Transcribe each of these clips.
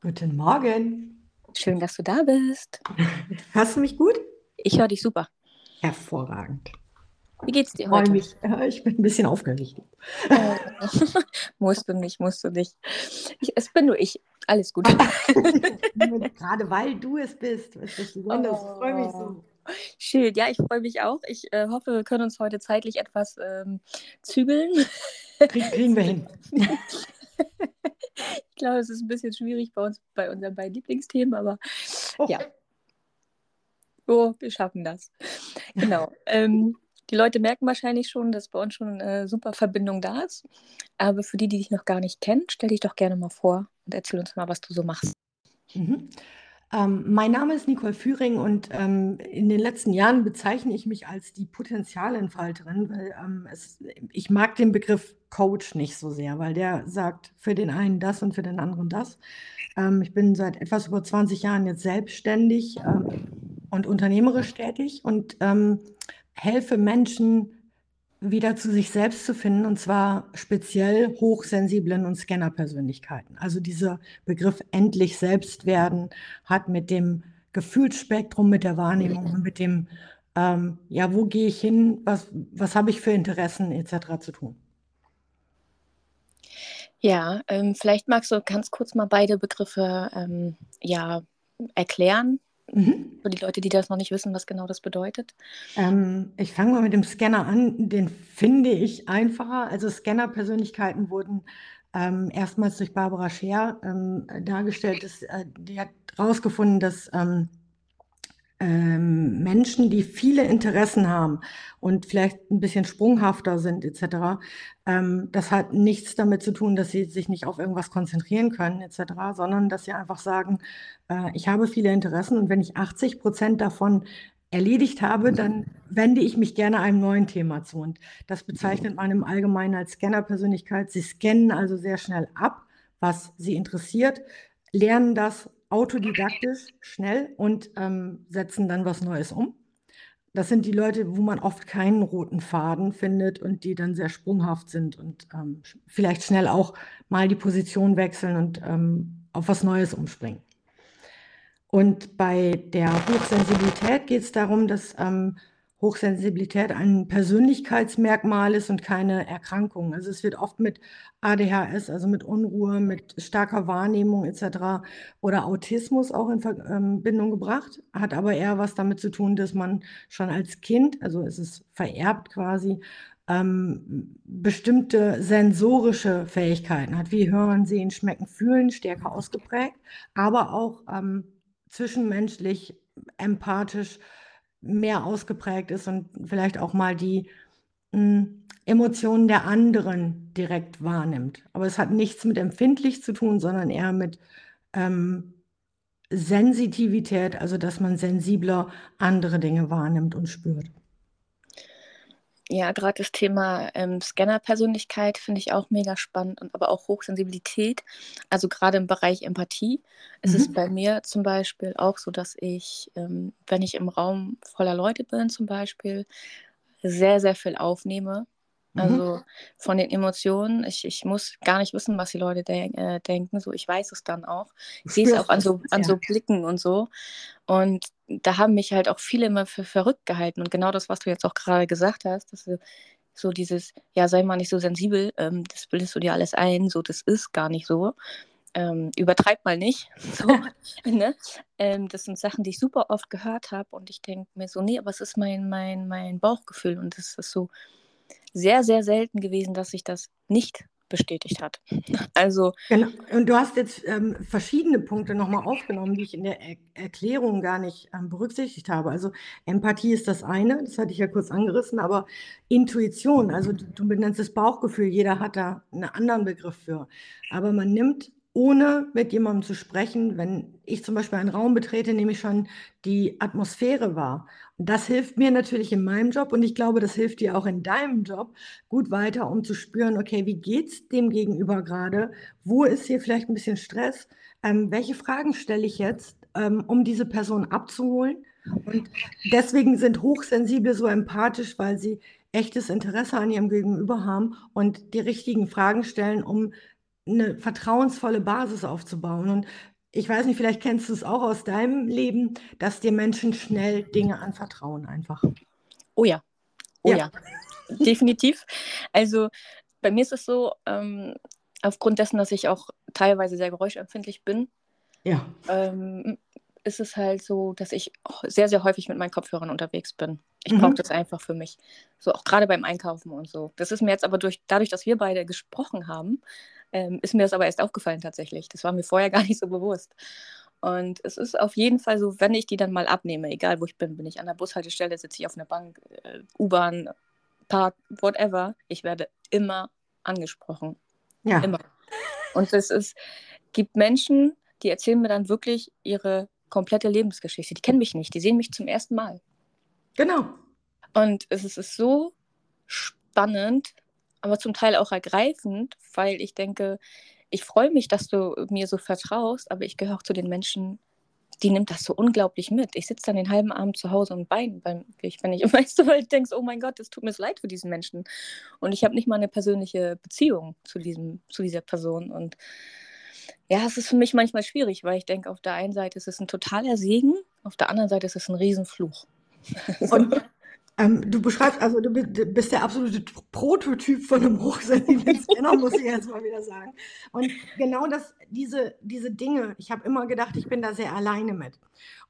Guten Morgen. Schön, dass du da bist. Hörst du mich gut? Ich höre dich super. Hervorragend. Wie geht's dir Ich heute? mich. äh, Ich bin ein bisschen aufgeregt. Äh, musst du nicht, musst du nicht. Ich, es bin nur ich. Alles gut. Gerade weil du es bist. Das ist besonders. Ich freue mich so. Schön, ja, ich freue mich auch. Ich äh, hoffe, wir können uns heute zeitlich etwas ähm, zügeln. Krieg, kriegen wir hin. Ich glaube, es ist ein bisschen schwierig bei uns, bei unseren beiden Lieblingsthemen, aber Oh, ja, oh, wir schaffen das. Genau. Ähm, die Leute merken wahrscheinlich schon, dass bei uns schon eine super Verbindung da ist. Aber für die, die dich noch gar nicht kennen, stell dich doch gerne mal vor und erzähl uns mal, was du so machst. Mhm. Ähm, mein Name ist Nicole Führing und ähm, in den letzten Jahren bezeichne ich mich als die Potenzialentfalterin, weil ähm, es, ich mag den Begriff Coach nicht so sehr, weil der sagt für den einen das und für den anderen das. Ähm, ich bin seit etwas über 20 Jahren jetzt selbstständig ähm, und unternehmerisch tätig und ähm, helfe Menschen wieder zu sich selbst zu finden, und zwar speziell hochsensiblen und Scanner-Persönlichkeiten. Also dieser Begriff endlich selbst werden hat mit dem Gefühlsspektrum, mit der Wahrnehmung und mit dem, ähm, ja, wo gehe ich hin, was, was habe ich für Interessen etc. zu tun. Ja, ähm, vielleicht magst du ganz kurz mal beide Begriffe ähm, ja, erklären, Mhm. für die Leute, die das noch nicht wissen, was genau das bedeutet. Ähm, ich fange mal mit dem Scanner an. Den finde ich einfacher. Also Scanner-Persönlichkeiten wurden ähm, erstmals durch Barbara Scher ähm, dargestellt. Dass, äh, die hat herausgefunden, dass ähm, ähm, Menschen, die viele Interessen haben und vielleicht ein bisschen sprunghafter sind etc., ähm, das hat nichts damit zu tun, dass sie sich nicht auf irgendwas konzentrieren können etc., sondern dass sie einfach sagen, äh, ich habe viele Interessen und wenn ich 80 Prozent davon erledigt habe, dann wende ich mich gerne einem neuen Thema zu. Und das bezeichnet man im Allgemeinen als Scanner-Persönlichkeit. Sie scannen also sehr schnell ab, was sie interessiert, lernen das autodidaktisch schnell und ähm, setzen dann was Neues um. Das sind die Leute, wo man oft keinen roten Faden findet und die dann sehr sprunghaft sind und ähm, vielleicht schnell auch mal die Position wechseln und ähm, auf was Neues umspringen. Und bei der Hochsensibilität geht es darum, dass ähm, Hochsensibilität ein Persönlichkeitsmerkmal ist und keine Erkrankung. Also es wird oft mit ADHS, also mit Unruhe, mit starker Wahrnehmung etc. oder Autismus auch in Verbindung gebracht, hat aber eher was damit zu tun, dass man schon als Kind, also es ist vererbt quasi, ähm, bestimmte sensorische Fähigkeiten hat, wie Hören, Sehen, Schmecken, Fühlen, stärker ausgeprägt, aber auch ähm, zwischenmenschlich, empathisch mehr ausgeprägt ist und vielleicht auch mal die mh, Emotionen der anderen direkt wahrnimmt. Aber es hat nichts mit empfindlich zu tun, sondern eher mit ähm, Sensitivität, also dass man sensibler andere Dinge wahrnimmt und spürt. Ja, gerade das Thema ähm, Scanner-Persönlichkeit finde ich auch mega spannend und aber auch Hochsensibilität. Also gerade im Bereich Empathie ist es Mhm. bei mir zum Beispiel auch so, dass ich, ähm, wenn ich im Raum voller Leute bin zum Beispiel, sehr, sehr viel aufnehme. Mhm. Also von den Emotionen, ich, ich muss gar nicht wissen, was die Leute denk, äh, denken, so ich weiß es dann auch. Ich sehe es auch an es, so, an so Blicken und so. Und da haben mich halt auch viele immer für verrückt gehalten. Und genau das, was du jetzt auch gerade gesagt hast, dass so dieses, ja, sei mal nicht so sensibel, ähm, das bildest du dir alles ein, so das ist gar nicht so. Ähm, übertreib mal nicht. So, ne? ähm, das sind Sachen, die ich super oft gehört habe und ich denke mir so, nee, aber es ist mein, mein, mein Bauchgefühl und es ist so sehr, sehr selten gewesen, dass sich das nicht bestätigt hat. Also, Genau. Und du hast jetzt ähm, verschiedene Punkte nochmal aufgenommen, die ich in der er Erklärung gar nicht ähm, berücksichtigt habe. Also Empathie ist das eine, das hatte ich ja kurz angerissen, aber Intuition, also du, du benennst es Bauchgefühl, jeder hat da einen anderen Begriff für. Aber man nimmt, ohne mit jemandem zu sprechen, wenn ich zum Beispiel einen Raum betrete, nehme ich schon die Atmosphäre wahr. Das hilft mir natürlich in meinem Job und ich glaube, das hilft dir auch in deinem Job gut weiter, um zu spüren, okay, wie geht es dem Gegenüber gerade? Wo ist hier vielleicht ein bisschen Stress? Ähm, welche Fragen stelle ich jetzt, ähm, um diese Person abzuholen? Und deswegen sind Hochsensible so empathisch, weil sie echtes Interesse an ihrem Gegenüber haben und die richtigen Fragen stellen, um eine vertrauensvolle Basis aufzubauen. Und ich weiß nicht, vielleicht kennst du es auch aus deinem Leben, dass dir Menschen schnell Dinge anvertrauen einfach. Oh ja, oh ja, ja. definitiv. Also bei mir ist es so, ähm, aufgrund dessen, dass ich auch teilweise sehr geräuschempfindlich bin, ja. ähm, ist es halt so, dass ich sehr, sehr häufig mit meinen Kopfhörern unterwegs bin. Ich mhm. brauche das einfach für mich. So auch gerade beim Einkaufen und so. Das ist mir jetzt aber durch, dadurch, dass wir beide gesprochen haben, ähm, ist mir das aber erst aufgefallen tatsächlich. Das war mir vorher gar nicht so bewusst. Und es ist auf jeden Fall so, wenn ich die dann mal abnehme, egal wo ich bin, bin ich an der Bushaltestelle, sitze ich auf einer Bank, äh, U-Bahn, Park, whatever, ich werde immer angesprochen. Ja. Immer. Und es ist, gibt Menschen, die erzählen mir dann wirklich ihre komplette Lebensgeschichte. Die kennen mich nicht, die sehen mich zum ersten Mal. Genau. Und es ist so spannend, aber zum Teil auch ergreifend, weil ich denke, ich freue mich, dass du mir so vertraust, aber ich gehöre auch zu den Menschen, die nimmt das so unglaublich mit. Ich sitze dann den halben Abend zu Hause und weine, ich, wenn ich, weißt du, weil ich denke, oh mein Gott, es tut mir so leid für diesen Menschen. Und ich habe nicht mal eine persönliche Beziehung zu, diesem, zu dieser Person. Und ja, es ist für mich manchmal schwierig, weil ich denke, auf der einen Seite ist es ein totaler Segen, auf der anderen Seite ist es ein Riesenfluch. Und ähm, du beschreibst, also du bist der absolute Prototyp von einem hochsensiblen Scanner, muss ich jetzt mal wieder sagen. Und genau das, diese, diese Dinge, ich habe immer gedacht, ich bin da sehr alleine mit.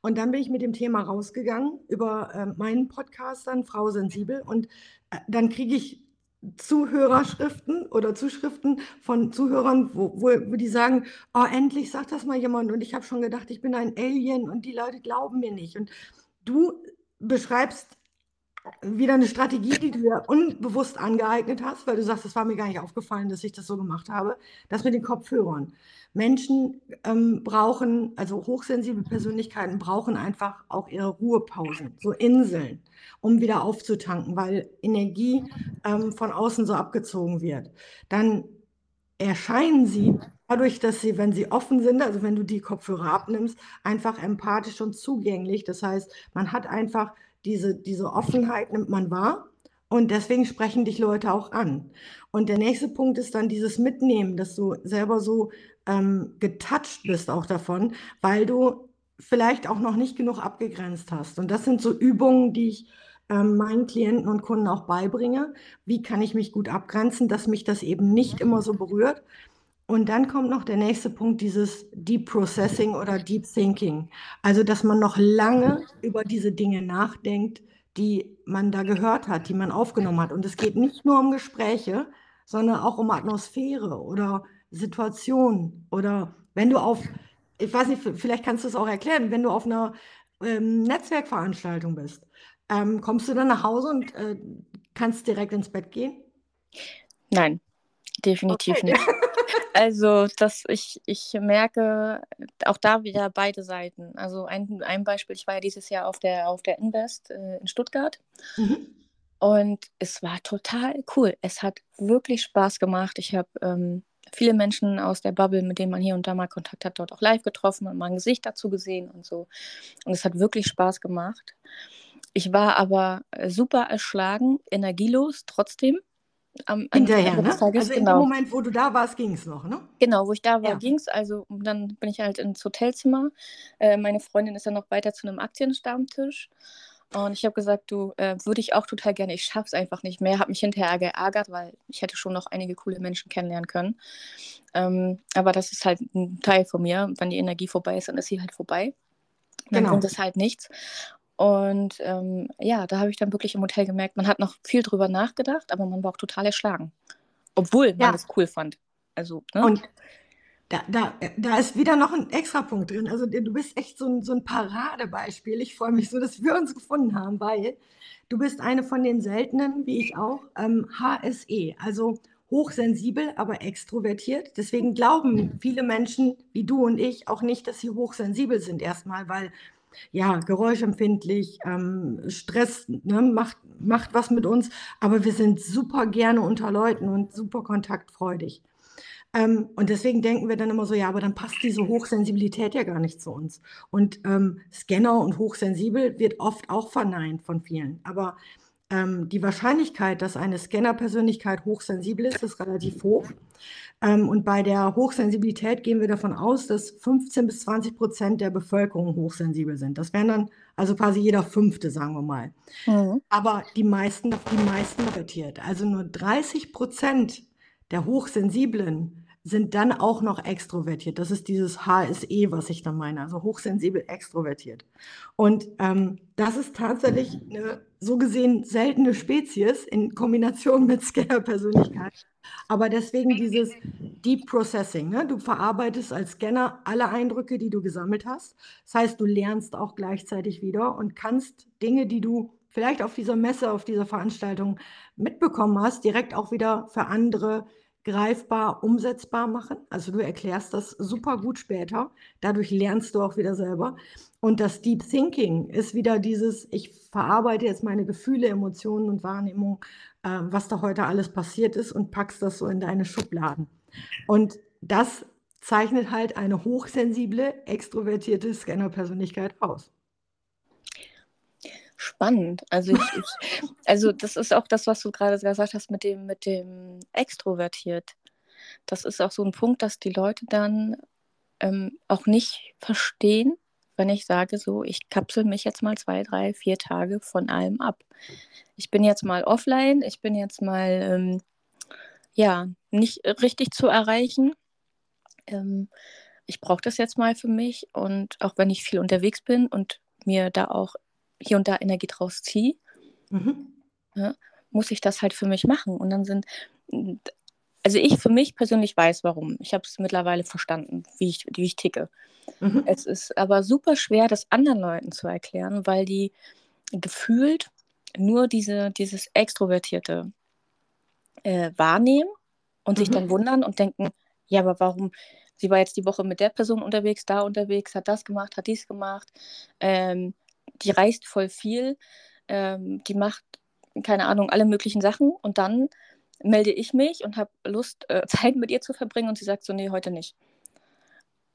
Und dann bin ich mit dem Thema rausgegangen über äh, meinen Podcast dann, Frau Sensibel. Und äh, dann kriege ich Zuhörerschriften oder Zuschriften von Zuhörern, wo, wo, wo die sagen, oh, endlich sagt das mal jemand. Und ich habe schon gedacht, ich bin ein Alien und die Leute glauben mir nicht. Und du beschreibst wieder eine Strategie, die du dir unbewusst angeeignet hast, weil du sagst, es war mir gar nicht aufgefallen, dass ich das so gemacht habe, das mit den Kopfhörern. Menschen ähm, brauchen, also hochsensible Persönlichkeiten brauchen einfach auch ihre Ruhepausen, so Inseln, um wieder aufzutanken, weil Energie ähm, von außen so abgezogen wird. Dann erscheinen sie dadurch, dass sie, wenn sie offen sind, also wenn du die Kopfhörer abnimmst, einfach empathisch und zugänglich. Das heißt, man hat einfach diese, diese Offenheit nimmt man wahr und deswegen sprechen dich Leute auch an. Und der nächste Punkt ist dann dieses Mitnehmen, dass du selber so ähm, getoucht bist auch davon, weil du vielleicht auch noch nicht genug abgegrenzt hast. Und das sind so Übungen, die ich ähm, meinen Klienten und Kunden auch beibringe. Wie kann ich mich gut abgrenzen, dass mich das eben nicht immer so berührt, und dann kommt noch der nächste Punkt, dieses Deep Processing oder Deep Thinking. Also, dass man noch lange über diese Dinge nachdenkt, die man da gehört hat, die man aufgenommen hat. Und es geht nicht nur um Gespräche, sondern auch um Atmosphäre oder Situationen. Oder wenn du auf, ich weiß nicht, vielleicht kannst du es auch erklären, wenn du auf einer ähm, Netzwerkveranstaltung bist, ähm, kommst du dann nach Hause und äh, kannst direkt ins Bett gehen? Nein, definitiv okay. nicht. Also, dass ich, ich merke auch da wieder beide Seiten. Also ein, ein Beispiel, ich war ja dieses Jahr auf der, auf der Invest äh, in Stuttgart. Mhm. Und es war total cool. Es hat wirklich Spaß gemacht. Ich habe ähm, viele Menschen aus der Bubble, mit denen man hier und da mal Kontakt hat, dort auch live getroffen und mal ein Gesicht dazu gesehen und so. Und es hat wirklich Spaß gemacht. Ich war aber super erschlagen, energielos trotzdem. Am, Hinterher, ne? Tages, also genau. in dem Moment, wo du da warst, ging es noch, ne? Genau, wo ich da war, ja. ging es. Also dann bin ich halt ins Hotelzimmer. Äh, meine Freundin ist dann noch weiter zu einem Aktienstammtisch. Und ich habe gesagt, du, äh, würde ich auch total gerne. Ich schaffe es einfach nicht mehr. Habe mich hinterher geärgert, weil ich hätte schon noch einige coole Menschen kennenlernen können. Ähm, aber das ist halt ein Teil von mir. Wenn die Energie vorbei ist, dann ist sie halt vorbei. Dann genau. bringt es halt nichts. Und ähm, ja, da habe ich dann wirklich im Hotel gemerkt, man hat noch viel drüber nachgedacht, aber man war auch total erschlagen. Obwohl man es cool fand. Also, ne? Und da, da, da ist wieder noch ein extra Punkt drin. Also du bist echt so ein, so ein Paradebeispiel. Ich freue mich so, dass wir uns gefunden haben, weil du bist eine von den seltenen, wie ich auch, ähm, HSE, also hochsensibel, aber extrovertiert. Deswegen glauben viele Menschen wie du und ich auch nicht, dass sie hochsensibel sind erstmal, weil ja, geräuschempfindlich, ähm, Stress ne, macht, macht was mit uns, aber wir sind super gerne unter Leuten und super kontaktfreudig. Ähm, und deswegen denken wir dann immer so, ja, aber dann passt diese Hochsensibilität ja gar nicht zu uns. Und ähm, Scanner und hochsensibel wird oft auch verneint von vielen. Aber ähm, die Wahrscheinlichkeit, dass eine Scanner-Persönlichkeit hochsensibel ist, ist relativ hoch. Ähm, und bei der Hochsensibilität gehen wir davon aus, dass 15 bis 20 Prozent der Bevölkerung hochsensibel sind. Das wären dann also quasi jeder Fünfte, sagen wir mal. Mhm. Aber die meisten, die meisten invertiert. Also nur 30 Prozent der Hochsensiblen sind dann auch noch extrovertiert. Das ist dieses HSE, was ich da meine, also hochsensibel extrovertiert. Und ähm, das ist tatsächlich eine so gesehen seltene Spezies in Kombination mit Scanner-Persönlichkeit. Aber deswegen dieses Deep Processing. Ne? Du verarbeitest als Scanner alle Eindrücke, die du gesammelt hast. Das heißt, du lernst auch gleichzeitig wieder und kannst Dinge, die du vielleicht auf dieser Messe, auf dieser Veranstaltung mitbekommen hast, direkt auch wieder für andere greifbar, umsetzbar machen. Also du erklärst das super gut später. Dadurch lernst du auch wieder selber. Und das Deep Thinking ist wieder dieses, ich verarbeite jetzt meine Gefühle, Emotionen und Wahrnehmung, äh, was da heute alles passiert ist und packst das so in deine Schubladen. Und das zeichnet halt eine hochsensible, extrovertierte Scanner-Persönlichkeit aus. Spannend. Also, ich, ich, also das ist auch das, was du gerade gesagt hast mit dem, mit dem extrovertiert. Das ist auch so ein Punkt, dass die Leute dann ähm, auch nicht verstehen, wenn ich sage, so, ich kapsel mich jetzt mal zwei, drei, vier Tage von allem ab. Ich bin jetzt mal offline, ich bin jetzt mal, ähm, ja, nicht richtig zu erreichen. Ähm, ich brauche das jetzt mal für mich und auch wenn ich viel unterwegs bin und mir da auch hier und da Energie draus ziehe, mhm. ja, muss ich das halt für mich machen. Und dann sind, also ich für mich persönlich weiß warum. Ich habe es mittlerweile verstanden, wie ich, wie ich ticke. Mhm. Es ist aber super schwer, das anderen Leuten zu erklären, weil die gefühlt nur diese, dieses Extrovertierte äh, wahrnehmen und mhm. sich dann wundern und denken, ja, aber warum, sie war jetzt die Woche mit der Person unterwegs, da unterwegs, hat das gemacht, hat dies gemacht, ähm, die reist voll viel, ähm, die macht, keine Ahnung, alle möglichen Sachen und dann melde ich mich und habe Lust, äh, Zeit mit ihr zu verbringen und sie sagt so, nee, heute nicht.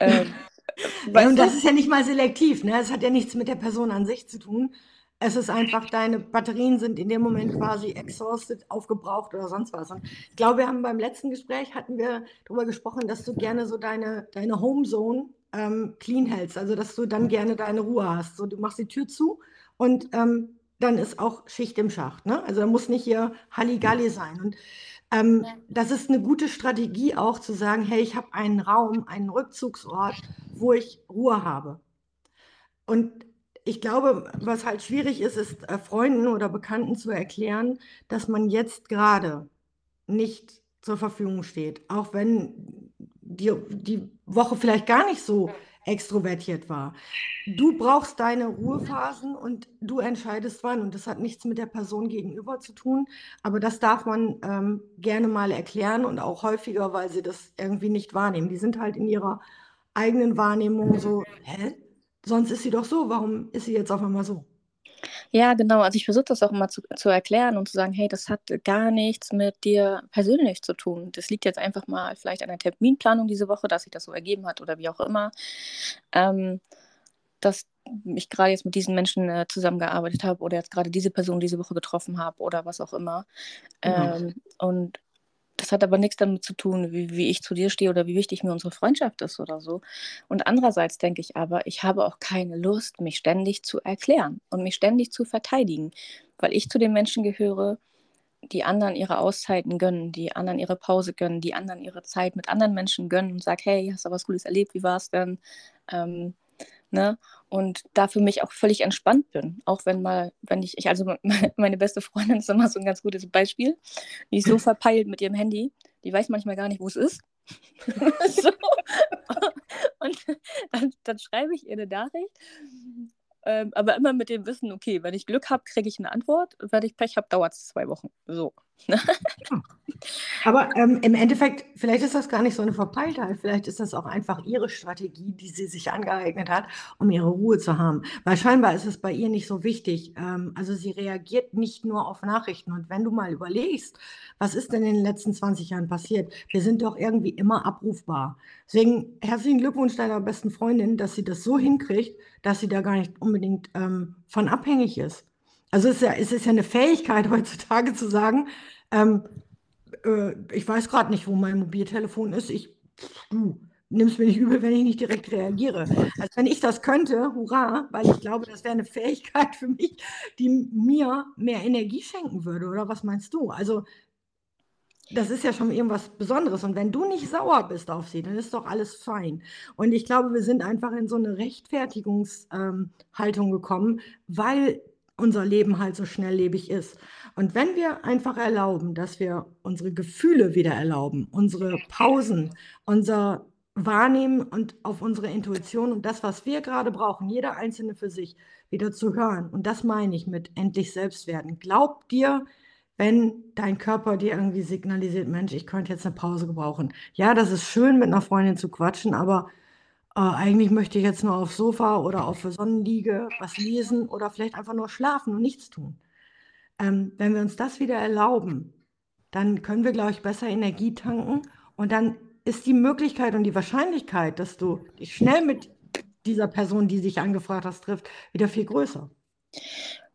Ähm, ja, und das ist ja nicht mal selektiv, ne? Es hat ja nichts mit der Person an sich zu tun. Es ist einfach, deine Batterien sind in dem Moment quasi exhausted, aufgebraucht oder sonst was. Und ich glaube, wir haben beim letzten Gespräch hatten wir darüber gesprochen, dass du gerne so deine, deine Homezone ähm, clean hältst, also dass du dann gerne deine Ruhe hast. So, du machst die Tür zu und ähm, dann ist auch Schicht im Schacht. Ne? Also da muss nicht hier Halligalli sein. Und ähm, das ist eine gute Strategie auch zu sagen, hey, ich habe einen Raum, einen Rückzugsort, wo ich Ruhe habe. Und ich glaube, was halt schwierig ist, ist äh, Freunden oder Bekannten zu erklären, dass man jetzt gerade nicht zur Verfügung steht, auch wenn die, die Woche vielleicht gar nicht so extrovertiert war. Du brauchst deine Ruhephasen und du entscheidest wann. Und das hat nichts mit der Person gegenüber zu tun. Aber das darf man ähm, gerne mal erklären und auch häufiger, weil sie das irgendwie nicht wahrnehmen. Die sind halt in ihrer eigenen Wahrnehmung so, hä? Sonst ist sie doch so. Warum ist sie jetzt auf einmal so? Ja, genau. Also ich versuche das auch immer zu, zu erklären und zu sagen, hey, das hat gar nichts mit dir persönlich zu tun. Das liegt jetzt einfach mal vielleicht an der Terminplanung diese Woche, dass sich das so ergeben hat oder wie auch immer. Ähm, dass ich gerade jetzt mit diesen Menschen äh, zusammengearbeitet habe oder jetzt gerade diese Person diese Woche getroffen habe oder was auch immer. Genau. Ähm, und das hat aber nichts damit zu tun, wie, wie ich zu dir stehe oder wie wichtig mir unsere Freundschaft ist oder so. Und andererseits denke ich aber, ich habe auch keine Lust, mich ständig zu erklären und mich ständig zu verteidigen, weil ich zu den Menschen gehöre, die anderen ihre Auszeiten gönnen, die anderen ihre Pause gönnen, die anderen ihre Zeit mit anderen Menschen gönnen und sagen, hey, hast du was Cooles erlebt, wie war es denn? Ähm, Ne? Und da für mich auch völlig entspannt bin. Auch wenn mal, wenn ich, ich, also meine beste Freundin ist immer so ein ganz gutes Beispiel. Die ist so verpeilt mit ihrem Handy, die weiß manchmal gar nicht, wo es ist. so. Und dann, dann schreibe ich ihr eine Nachricht ähm, aber immer mit dem Wissen, okay, wenn ich Glück habe, kriege ich eine Antwort. Wenn ich Pech habe, dauert es zwei Wochen. So. aber ähm, im Endeffekt, vielleicht ist das gar nicht so eine Verpeiltheit. Vielleicht ist das auch einfach ihre Strategie, die sie sich angeeignet hat, um ihre Ruhe zu haben. Weil scheinbar ist es bei ihr nicht so wichtig. Ähm, also sie reagiert nicht nur auf Nachrichten. Und wenn du mal überlegst, was ist denn in den letzten 20 Jahren passiert? Wir sind doch irgendwie immer abrufbar. Deswegen herzlichen Glückwunsch deiner besten Freundin, dass sie das so hinkriegt, dass sie da gar nicht unbedingt ähm, von abhängig ist. Also es ist ja, es ist ja eine Fähigkeit heutzutage zu sagen, ähm, äh, ich weiß gerade nicht, wo mein Mobiltelefon ist. Ich, du, nimmst mir nicht übel, wenn ich nicht direkt reagiere. Also wenn ich das könnte, hurra, weil ich glaube, das wäre eine Fähigkeit für mich, die mir mehr Energie schenken würde. Oder was meinst du? Also das ist ja schon irgendwas Besonderes. Und wenn du nicht sauer bist auf sie, dann ist doch alles fein. Und ich glaube, wir sind einfach in so eine Rechtfertigungshaltung ähm, gekommen, weil unser Leben halt so schnelllebig ist. Und wenn wir einfach erlauben, dass wir unsere Gefühle wieder erlauben, unsere Pausen, unser Wahrnehmen und auf unsere Intuition und das, was wir gerade brauchen, jeder Einzelne für sich, wieder zu hören. Und das meine ich mit endlich selbst werden. Glaub dir, wenn dein Körper dir irgendwie signalisiert, Mensch, ich könnte jetzt eine Pause gebrauchen. Ja, das ist schön, mit einer Freundin zu quatschen, aber äh, eigentlich möchte ich jetzt nur aufs Sofa oder auf der Sonnenliege was lesen oder vielleicht einfach nur schlafen und nichts tun. Ähm, wenn wir uns das wieder erlauben, dann können wir, glaube ich, besser Energie tanken und dann ist die Möglichkeit und die Wahrscheinlichkeit, dass du dich schnell mit dieser Person, die sich angefragt hast, trifft, wieder viel größer.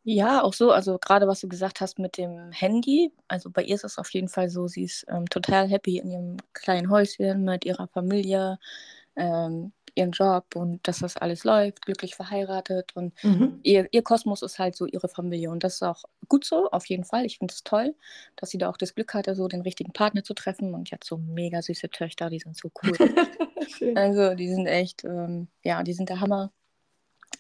Ja, auch so. Also gerade was du gesagt hast mit dem Handy. Also bei ihr ist es auf jeden Fall so, sie ist ähm, total happy in ihrem kleinen Häuschen mit ihrer Familie. Ähm, ihren Job und dass das alles läuft, glücklich verheiratet und mhm. ihr, ihr Kosmos ist halt so ihre Familie und das ist auch gut so, auf jeden Fall. Ich finde es toll, dass sie da auch das Glück hatte, so den richtigen Partner zu treffen und jetzt so mega süße Töchter, die sind so cool. also die sind echt, ähm, ja, die sind der Hammer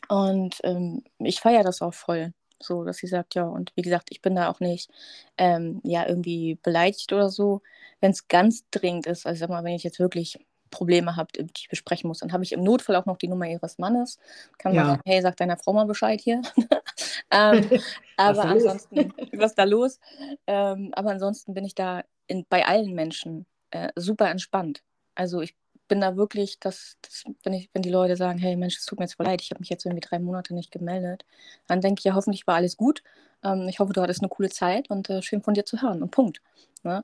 und ähm, ich feiere das auch voll. So, dass sie sagt, ja, und wie gesagt, ich bin da auch nicht ähm, ja irgendwie beleidigt oder so. Wenn es ganz dringend ist, also sag mal, wenn ich jetzt wirklich Probleme habt, die ich besprechen muss. Dann habe ich im Notfall auch noch die Nummer ihres Mannes. Kann man ja. sagen, hey, sag deiner Frau mal Bescheid hier. ähm, aber was ansonsten, was ist da los? Ähm, aber ansonsten bin ich da in, bei allen Menschen äh, super entspannt. Also ich bin da wirklich, dass, dass, wenn, ich, wenn die Leute sagen, hey Mensch, es tut mir jetzt voll leid, ich habe mich jetzt irgendwie drei Monate nicht gemeldet, dann denke ich ja, hoffentlich war alles gut. Ähm, ich hoffe, du hattest eine coole Zeit und äh, schön von dir zu hören. Und Punkt. Ne?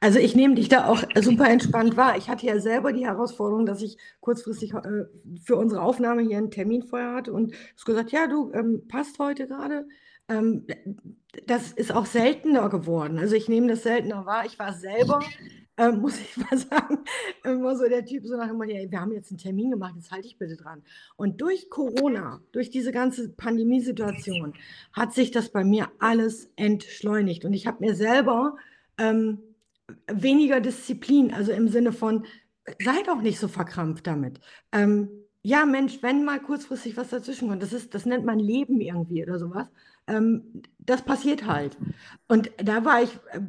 Also ich nehme dich da auch super entspannt wahr. Ich hatte ja selber die Herausforderung, dass ich kurzfristig äh, für unsere Aufnahme hier einen Termin vorher hatte und es gesagt, ja, du ähm, passt heute gerade. Ähm, das ist auch seltener geworden. Also ich nehme das seltener wahr. Ich war selber, äh, muss ich mal sagen, immer so der Typ, so nach dem Motto, wir haben jetzt einen Termin gemacht, jetzt halte ich bitte dran. Und durch Corona, durch diese ganze Pandemiesituation, hat sich das bei mir alles entschleunigt. Und ich habe mir selber ähm, weniger Disziplin, also im Sinne von, sei doch nicht so verkrampft damit. Ähm, ja, Mensch, wenn mal kurzfristig was dazwischen kommt, das, ist, das nennt man Leben irgendwie oder sowas, ähm, das passiert halt. Und da war ich äh,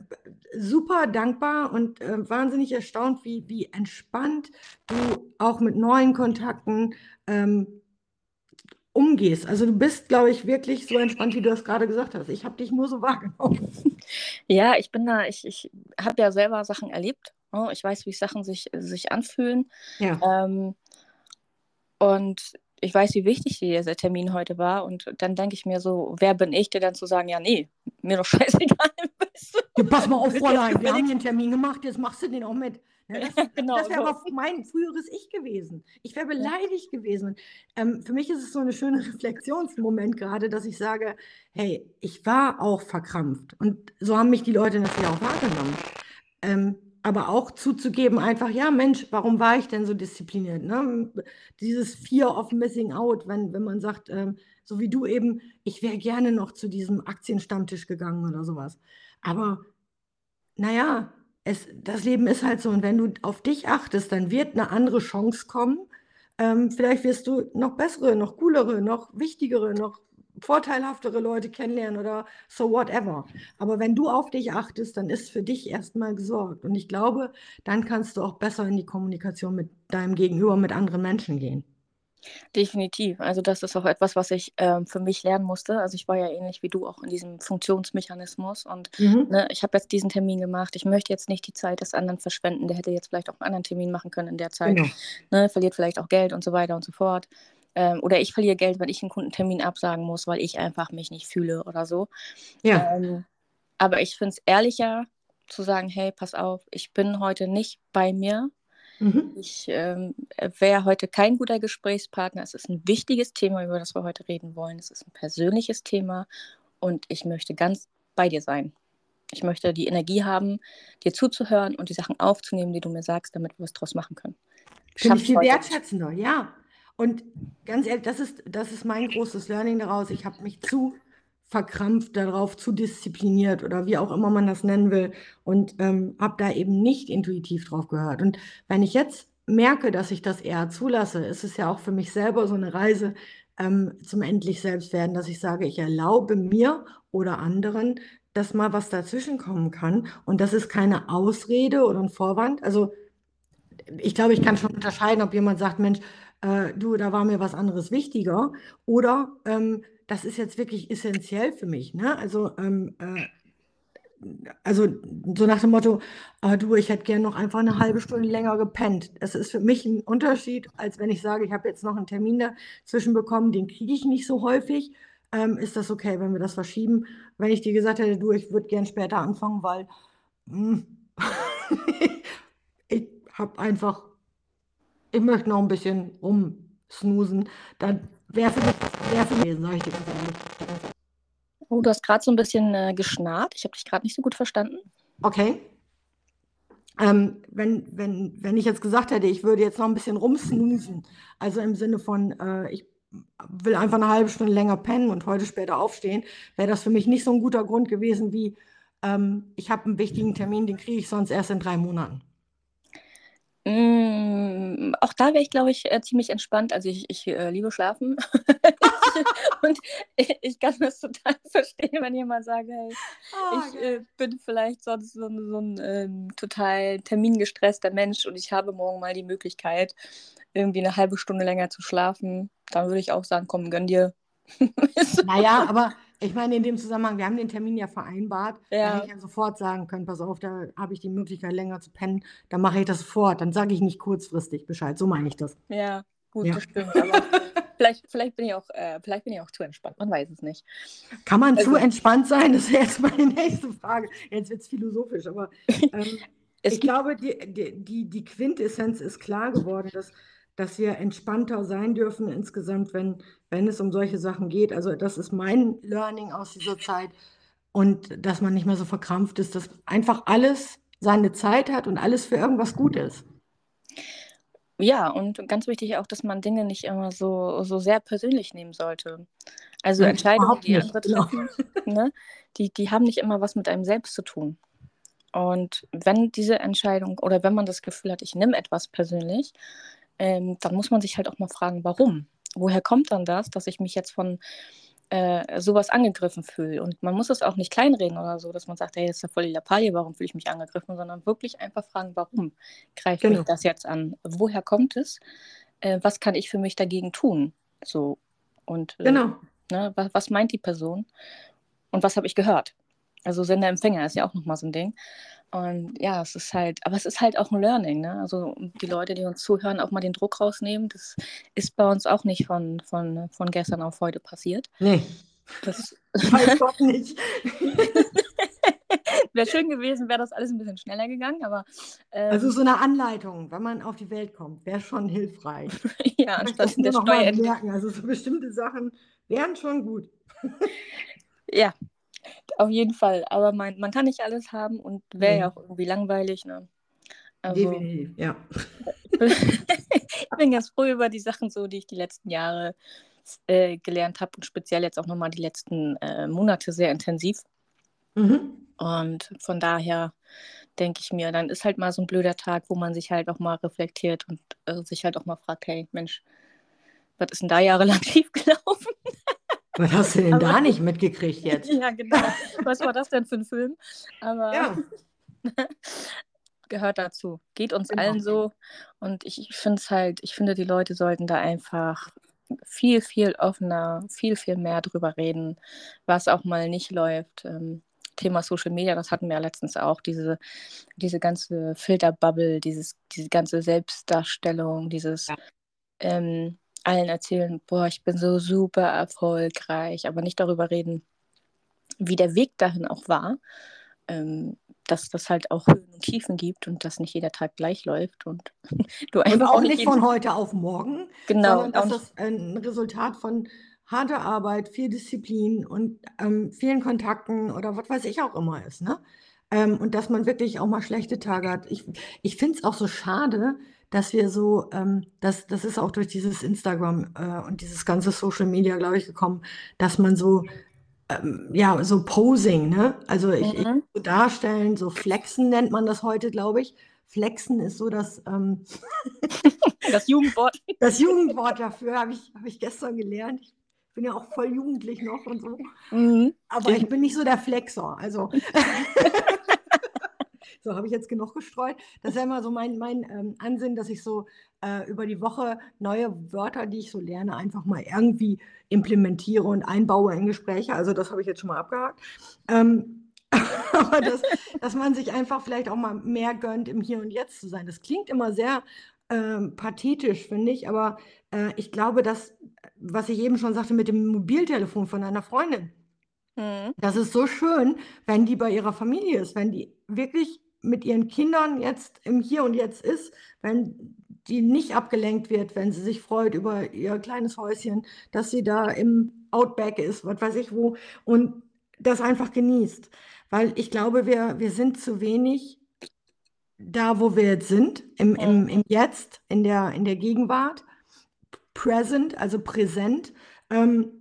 super dankbar und äh, wahnsinnig erstaunt, wie, wie entspannt du auch mit neuen Kontakten ähm, umgehst. Also du bist, glaube ich, wirklich so entspannt, wie du das gerade gesagt hast. Ich habe dich nur so wahrgenommen. Ja, ich bin da, ich, ich habe ja selber Sachen erlebt. Ne? Ich weiß, wie Sachen sich, sich anfühlen. Ja. Ähm, und ich weiß, wie wichtig dieser Termin heute war. Und dann denke ich mir so, wer bin ich, dir dann zu sagen, ja, nee, mir doch scheißegal. Ja, pass mal auf, Fräulein, wir haben einen Termin gemacht, jetzt machst du den auch mit. Ja, das, genau, das wäre aber mein früheres Ich gewesen. Ich wäre beleidigt ja. gewesen. Ähm, für mich ist es so ein schöner Reflexionsmoment gerade, dass ich sage, hey, ich war auch verkrampft. Und so haben mich die Leute natürlich auch wahrgenommen. Ähm, aber auch zuzugeben, einfach, ja, Mensch, warum war ich denn so diszipliniert? Ne? Dieses Fear of Missing Out, wenn, wenn man sagt, ähm, so wie du eben, ich wäre gerne noch zu diesem Aktienstammtisch gegangen oder sowas. Aber naja, es, das Leben ist halt so. Und wenn du auf dich achtest, dann wird eine andere Chance kommen. Ähm, vielleicht wirst du noch bessere, noch coolere, noch wichtigere, noch vorteilhaftere Leute kennenlernen oder so whatever. Aber wenn du auf dich achtest, dann ist für dich erstmal gesorgt. Und ich glaube, dann kannst du auch besser in die Kommunikation mit deinem Gegenüber, mit anderen Menschen gehen. Definitiv. Also das ist auch etwas, was ich ähm, für mich lernen musste. Also ich war ja ähnlich wie du auch in diesem Funktionsmechanismus und mhm. ne, ich habe jetzt diesen Termin gemacht. Ich möchte jetzt nicht die Zeit des anderen verschwenden. Der hätte jetzt vielleicht auch einen anderen Termin machen können in der Zeit. Genau. Ne, verliert vielleicht auch Geld und so weiter und so fort. Ähm, oder ich verliere Geld, wenn ich einen Kundentermin absagen muss, weil ich einfach mich nicht fühle oder so. Ja. Ähm, aber ich finde es ehrlicher zu sagen, hey, pass auf, ich bin heute nicht bei mir Mhm. Ich ähm, wäre heute kein guter Gesprächspartner. Es ist ein wichtiges Thema, über das wir heute reden wollen. Es ist ein persönliches Thema. und ich möchte ganz bei dir sein. Ich möchte die Energie haben, dir zuzuhören und die Sachen aufzunehmen, die du mir sagst, damit wir was draus machen können. Finde ich viel wertschätzender, ja. Und ganz ehrlich, das ist, das ist mein großes Learning daraus. Ich habe mich zu verkrampft darauf, zu diszipliniert oder wie auch immer man das nennen will und ähm, habe da eben nicht intuitiv drauf gehört. Und wenn ich jetzt merke, dass ich das eher zulasse, ist es ja auch für mich selber so eine Reise ähm, zum endlich Selbstwerden, dass ich sage, ich erlaube mir oder anderen, dass mal was dazwischen kommen kann. Und das ist keine Ausrede oder ein Vorwand. Also ich glaube, ich kann schon unterscheiden, ob jemand sagt, Mensch, äh, du, da war mir was anderes wichtiger oder ähm, das ist jetzt wirklich essentiell für mich. Ne? Also ähm, äh, also so nach dem Motto, ah, du, ich hätte gern noch einfach eine halbe Stunde länger gepennt. Das ist für mich ein Unterschied, als wenn ich sage, ich habe jetzt noch einen Termin dazwischen bekommen, den kriege ich nicht so häufig. Ähm, ist das okay, wenn wir das verschieben? Wenn ich dir gesagt hätte, du, ich würde gern später anfangen, weil mh, hm, ich habe einfach, ich möchte noch ein bisschen rumsnoosen, dann wäre für mich, wär für mich, sage ich dir. Oh, du hast gerade so ein bisschen äh, geschnarrt. Ich habe dich gerade nicht so gut verstanden. Okay. Ähm, wenn, wenn, wenn ich jetzt gesagt hätte, ich würde jetzt noch ein bisschen rumsnoosen, also im Sinne von, äh, ich will einfach eine halbe Stunde länger pennen und heute später aufstehen, wäre das für mich nicht so ein guter Grund gewesen wie, ähm, ich habe einen wichtigen Termin, den kriege ich sonst erst in drei Monaten. Mm, auch da wäre ich, glaube ich, äh, ziemlich entspannt. Also ich, ich äh, liebe Schlafen. und ich, ich, kann das total verstehen, wenn jemand sagt, hey, oh, ich äh, bin vielleicht sonst so, so ein ähm, total termingestresster Mensch und ich habe morgen mal die Möglichkeit, irgendwie eine halbe Stunde länger zu schlafen. Dann würde ich auch sagen, komm, gönn dir. naja, aber ich meine, in dem Zusammenhang, wir haben den Termin ja vereinbart. Ja. Da hätte ich ja sofort sagen können, pass auf, da habe ich die Möglichkeit, länger zu pennen. Dann mache ich das sofort. Dann sage ich nicht kurzfristig Bescheid. So meine ich das. Ja, gut, ja. das stimmt. Aber vielleicht, vielleicht, bin ich auch, äh, vielleicht bin ich auch zu entspannt. Man weiß es nicht. Kann man also, zu entspannt sein? Das wäre jetzt meine nächste Frage. Jetzt wird es philosophisch, aber ähm, ich glaube, die, die, die Quintessenz ist klar geworden, dass dass wir entspannter sein dürfen insgesamt, wenn, wenn es um solche Sachen geht. Also das ist mein Learning aus dieser Zeit und dass man nicht mehr so verkrampft ist, dass einfach alles seine Zeit hat und alles für irgendwas gut ist. Ja, und ganz wichtig auch, dass man Dinge nicht immer so, so sehr persönlich nehmen sollte. Also ja, Entscheidungen, die andere genau. treffen, ne, die, die haben nicht immer was mit einem selbst zu tun. Und wenn diese Entscheidung oder wenn man das Gefühl hat, ich nehme etwas persönlich, ähm, dann muss man sich halt auch mal fragen, warum? Woher kommt dann das, dass ich mich jetzt von äh, sowas angegriffen fühle? Und man muss es auch nicht kleinreden oder so, dass man sagt, hey, das ist ja voll die Lappalie, warum fühle ich mich angegriffen, sondern wirklich einfach fragen, warum greift genau. mich das jetzt an? Woher kommt es? Äh, was kann ich für mich dagegen tun? So und äh, genau. ne, was, was meint die Person? Und was habe ich gehört? Also Sender-Empfänger ist ja auch nochmal so ein Ding. Und ja, es ist halt, aber es ist halt auch ein Learning, ne? Also die Leute, die uns zuhören, auch mal den Druck rausnehmen. Das ist bei uns auch nicht von, von, von gestern auf heute passiert. Nee. Das weiß Gott nicht. wäre schön gewesen, wäre das alles ein bisschen schneller gegangen, aber. Ähm, also so eine Anleitung, wenn man auf die Welt kommt, wäre schon hilfreich. ja, anstatt in der Steuer. Also so bestimmte Sachen wären schon gut. ja, auf jeden Fall. Aber man, man kann nicht alles haben und wäre ja auch irgendwie langweilig. Ne? Also, Definitiv, ja. ich bin ganz froh über die Sachen, so, die ich die letzten Jahre äh, gelernt habe und speziell jetzt auch nochmal die letzten äh, Monate sehr intensiv. Mhm. Und von daher denke ich mir, dann ist halt mal so ein blöder Tag, wo man sich halt auch mal reflektiert und äh, sich halt auch mal fragt, hey Mensch, was ist denn da jahrelang schiefgelaufen? Was hast du denn da nicht mitgekriegt jetzt? Ja, genau. Was war das denn für ein Film? Aber ja. gehört dazu. Geht uns genau. allen so. Und ich, ich finde es halt, ich finde, die Leute sollten da einfach viel, viel offener, viel, viel mehr drüber reden, was auch mal nicht läuft. Ähm, Thema Social Media, das hatten wir ja letztens auch, diese, diese ganze Filterbubble, dieses, diese ganze Selbstdarstellung, dieses ja. ähm, allen erzählen, boah, ich bin so super erfolgreich, aber nicht darüber reden, wie der Weg dahin auch war, ähm, dass das halt auch Höhen und Tiefen gibt und dass nicht jeder Tag gleich läuft und du einfach und auch, auch nicht von heute auf morgen, genau, sondern dass das ein Resultat von harte Arbeit, viel Disziplin und ähm, vielen Kontakten oder was weiß ich auch immer ist. Ne? Ähm, und dass man wirklich auch mal schlechte Tage hat. Ich, ich finde es auch so schade, dass wir so, ähm, das, das ist auch durch dieses Instagram äh, und dieses ganze Social Media, glaube ich, gekommen, dass man so, ähm, ja, so Posing, ne? Also ich, ich Mhm. so darstellen, so Flexen nennt man das heute, glaube ich. Flexen ist so das, ähm, Das Jugendwort. das Jugendwort dafür, habe ich, hab ich gestern gelernt. Ich bin ja auch voll jugendlich noch und so. Mhm. Aber ich bin nicht so der Flexer. Also, so habe ich jetzt genug gestreut. Das ist ja immer so mein, mein ähm, Ansinnen, dass ich so äh, über die Woche neue Wörter, die ich so lerne, einfach mal irgendwie implementiere und einbaue in Gespräche. Also, das habe ich jetzt schon mal abgehakt. Ähm, aber das, dass man sich einfach vielleicht auch mal mehr gönnt, im Hier und Jetzt zu sein. Das klingt immer sehr ähm, pathetisch, finde ich, aber äh, ich glaube, dass, was ich eben schon sagte mit dem Mobiltelefon von einer Freundin, Mhm. das ist so schön, wenn die bei ihrer Familie ist, wenn die wirklich mit ihren Kindern jetzt im Hier und Jetzt ist, wenn die nicht abgelenkt wird, wenn sie sich freut über ihr kleines Häuschen, dass sie da im Outback ist, was weiß ich wo, und das einfach genießt. Weil ich glaube, wir, wir sind zu wenig da, wo wir jetzt sind, im, im, im Jetzt, in der, in der Gegenwart, present, also präsent. Ähm,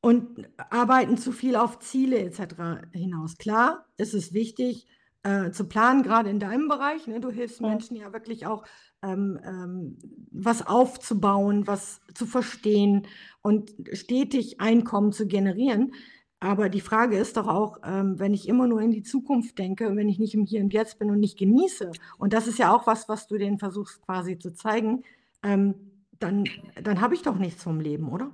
und arbeiten zu viel auf Ziele etc. hinaus. Klar, es ist wichtig äh, zu planen, gerade in deinem Bereich. Ne? Du hilfst Ja. Menschen ja wirklich auch, ähm, ähm, was aufzubauen, was zu verstehen und stetig Einkommen zu generieren. Aber die Frage ist doch auch, ähm, wenn ich immer nur in die Zukunft denke, wenn ich nicht im Hier und Jetzt bin und nicht genieße, und das ist ja auch was, was du denen versuchst quasi zu zeigen, ähm, dann, dann habe ich doch nichts vom Leben, oder?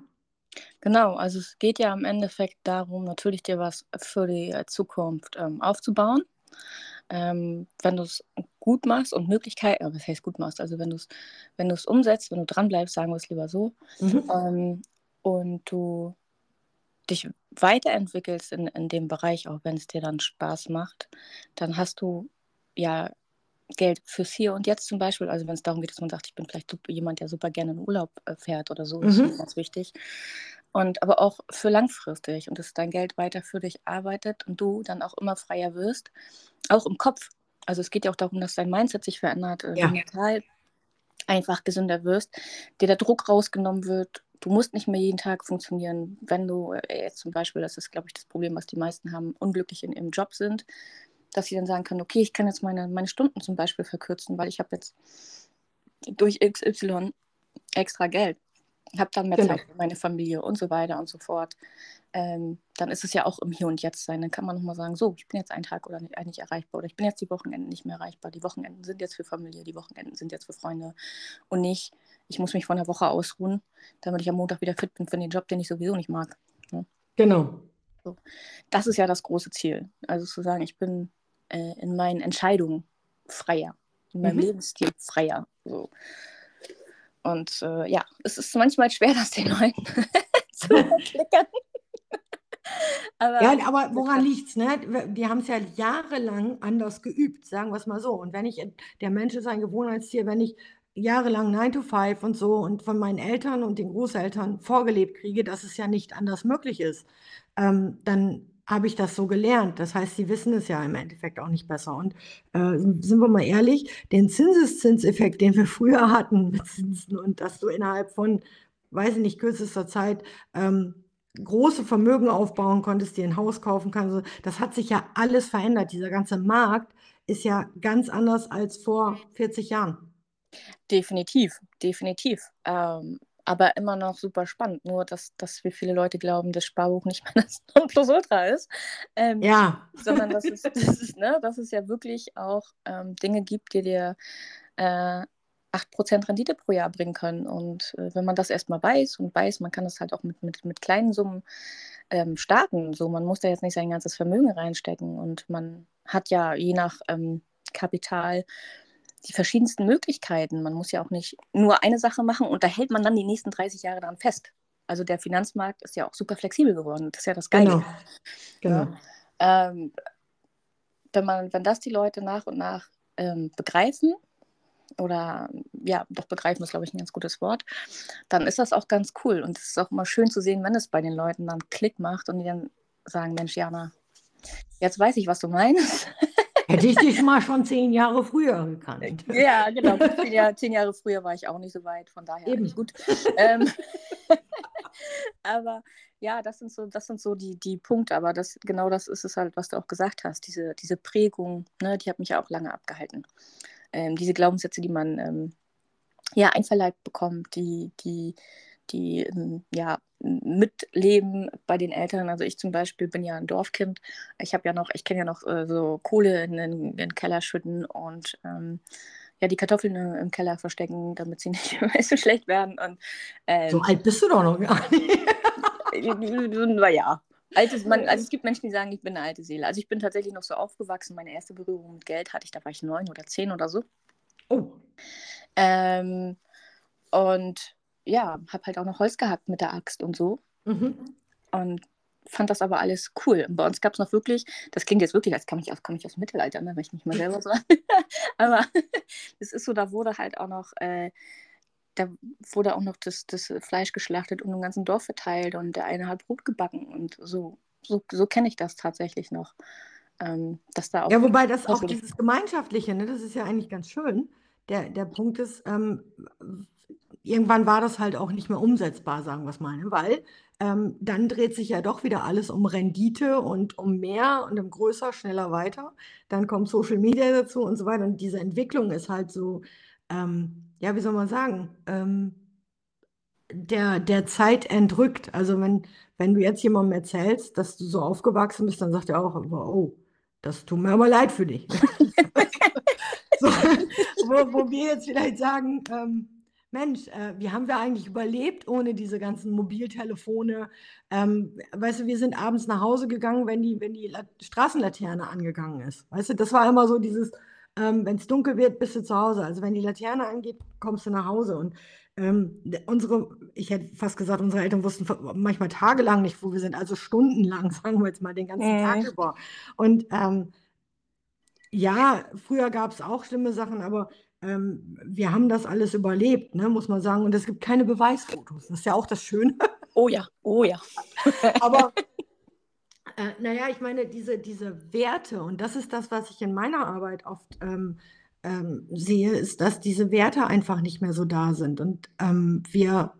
Genau, also es geht ja im Endeffekt darum, natürlich dir was für die Zukunft ähm, aufzubauen. Ähm, wenn du es gut machst und Möglichkeiten, äh, was heißt gut machst, also wenn du es wenn du es umsetzt, wenn du dranbleibst, sagen wir es lieber so, Mhm. ähm, und du dich weiterentwickelst in, in dem Bereich, auch wenn es dir dann Spaß macht, dann hast du ja Geld fürs Hier und Jetzt zum Beispiel. Also wenn es darum geht, dass man sagt, ich bin vielleicht jemand, der super gerne in Urlaub äh, fährt oder so, ist Mhm. mir ganz wichtig. Und aber auch für langfristig und dass dein Geld weiter für dich arbeitet und du dann auch immer freier wirst, auch im Kopf. Also es geht ja auch darum, dass dein Mindset sich verändert, äh, Ja. mental einfach gesünder wirst, dir der Druck rausgenommen wird. Du musst nicht mehr jeden Tag funktionieren, wenn du äh, jetzt zum Beispiel, das ist, glaube ich, das Problem, was die meisten haben, unglücklich in ihrem Job sind, dass sie dann sagen können, okay, ich kann jetzt meine, meine Stunden zum Beispiel verkürzen, weil ich habe jetzt durch XY extra Geld, habe dann mehr Genau. Zeit für meine Familie und so weiter und so fort. Ähm, dann ist es ja auch im Hier und Jetzt sein. Dann kann man nochmal sagen, so, ich bin jetzt einen Tag oder nicht, nicht erreichbar oder ich bin jetzt die Wochenenden nicht mehr erreichbar. Die Wochenenden sind jetzt für Familie, die Wochenenden sind jetzt für Freunde und nicht, ich muss mich von der Woche ausruhen, damit ich am Montag wieder fit bin für den Job, den ich sowieso nicht mag. Genau. Das ist ja das große Ziel. Also zu sagen, ich bin äh, in meinen Entscheidungen freier, in meinem Mhm. Lebensstil freier. So. Und äh, ja, es ist manchmal schwer, das den Leuten zu erklären. Aber Ja, aber woran liegt's? Ne? Die haben es ja jahrelang anders geübt, sagen wir es mal so. Und wenn ich, der Mensch ist ein Gewohnheitstier, wenn ich jahrelang 9 to 5 und so und von meinen Eltern und den Großeltern vorgelebt kriege, dass es ja nicht anders möglich ist, ähm, dann habe ich das so gelernt. Das heißt, sie wissen es ja im Endeffekt auch nicht besser. Und äh, sind wir mal ehrlich, den Zinseszinseffekt, den wir früher hatten mit Zinsen und dass du innerhalb von, weiß ich nicht, kürzester Zeit ähm, große Vermögen aufbauen konntest, dir ein Haus kaufen kannst, das hat sich ja alles verändert. Dieser ganze Markt ist ja ganz anders als vor 40 Jahren. Definitiv, definitiv. Ähm, aber immer noch super spannend. Nur, dass, dass wie viele Leute glauben, das Sparbuch nicht mehr das Nonplusultra ist. Ähm, Ja, sondern dass es, das ist, ne, dass es ja wirklich auch ähm, Dinge gibt, die dir äh, 8% Rendite pro Jahr bringen können. Und äh, wenn man das erstmal weiß und weiß, man kann das halt auch mit, mit, mit kleinen Summen ähm, starten. So, man muss da jetzt nicht sein ganzes Vermögen reinstecken. Und man hat ja je nach ähm, Kapital die verschiedensten Möglichkeiten. Man muss ja auch nicht nur eine Sache machen und da hält man dann die nächsten 30 Jahre dran fest. Also der Finanzmarkt ist ja auch super flexibel geworden. Das ist ja das Geile. genau. genau. Ähm, wenn, man, wenn das die Leute nach und nach ähm, begreifen oder ja, doch begreifen ist, glaube ich, ein ganz gutes Wort, dann ist das auch ganz cool. Und es ist auch immer schön zu sehen, wenn es bei den Leuten dann Klick macht und die dann sagen, Mensch, Jana, jetzt weiß ich, was du meinst. Hätte ich dich mal schon zehn Jahre früher gekannt. Ja, genau. Zehn Jahre, zehn Jahre früher war ich auch nicht so weit, von daher Eben. gut. ähm, aber ja, das sind so, das sind so die, die Punkte. Aber das, genau das ist es halt, was du auch gesagt hast. Diese, diese Prägung, ne, die hat mich ja auch lange abgehalten. Ähm, diese Glaubenssätze, die man ähm, ja einverleibt bekommt, die, die, die ähm, ja mitleben bei den Eltern. Also ich zum Beispiel bin ja ein Dorfkind. Ich habe ja noch, ich kenne ja noch äh, so Kohle in, in, in, den Keller schütten und ähm, ja die Kartoffeln im Keller verstecken, damit sie nicht so schlecht werden. Und, ähm, so alt bist du doch noch gar nicht. naja. Altes, man, also es gibt Menschen, die sagen, ich bin eine alte Seele. Also ich bin tatsächlich noch so aufgewachsen. Meine erste Berührung mit Geld hatte ich, da war ich neun oder zehn oder so. Oh. Ähm, und ja, habe halt auch noch Holz gehabt mit der Axt und so. Mhm. Und fand das aber alles cool. Und bei uns gab es noch wirklich, das klingt jetzt wirklich, als komme ich aus, komme ich aus dem Mittelalter, ne, wenn ich nicht mal selber so. aber es ist so, da wurde halt auch noch, äh, da wurde auch noch das, das Fleisch geschlachtet und im ganzen Dorf verteilt und der eine hat Brot gebacken und so, so, so kenne ich das tatsächlich noch. Ähm, dass da auch ja, wobei das auch dieses Gemeinschaftliche, ne, das ist ja eigentlich ganz schön. Der, der Punkt ist, ähm, irgendwann war das halt auch nicht mehr umsetzbar, sagen wir es mal, ne? weil ähm, dann dreht sich ja doch wieder alles um Rendite und um mehr und um größer, schneller weiter. Dann kommt Social Media dazu und so weiter. Und diese Entwicklung ist halt so, ähm, ja, wie soll man sagen, ähm, der, der Zeit entrückt. Also wenn, wenn du jetzt jemandem erzählst, dass du so aufgewachsen bist, dann sagt er auch, oh, das tut mir aber leid für dich. so, wo, wo wir jetzt vielleicht sagen, ähm, Mensch, äh, wie haben wir eigentlich überlebt ohne diese ganzen Mobiltelefone? Ähm, weißt du, wir sind abends nach Hause gegangen, wenn die, wenn die Straßenlaterne angegangen ist. Weißt du, das war immer so dieses, ähm, wenn es dunkel wird, bist du zu Hause. Also wenn die Laterne angeht, kommst du nach Hause. Und ähm, unsere, ich hätte fast gesagt, unsere Eltern wussten manchmal tagelang nicht, wo wir sind, also stundenlang, sagen wir jetzt mal, den ganzen äh. Tag über. Und ähm, ja, früher gab es auch schlimme Sachen, aber ähm, wir haben das alles überlebt, ne, muss man sagen. Und es gibt keine Beweisfotos. Das ist ja auch das Schöne. Oh ja, oh ja. Aber äh, naja, ich meine, diese, diese Werte, und das ist das, was ich in meiner Arbeit oft ähm, ähm, sehe, ist, dass diese Werte einfach nicht mehr so da sind. Und ähm, wir,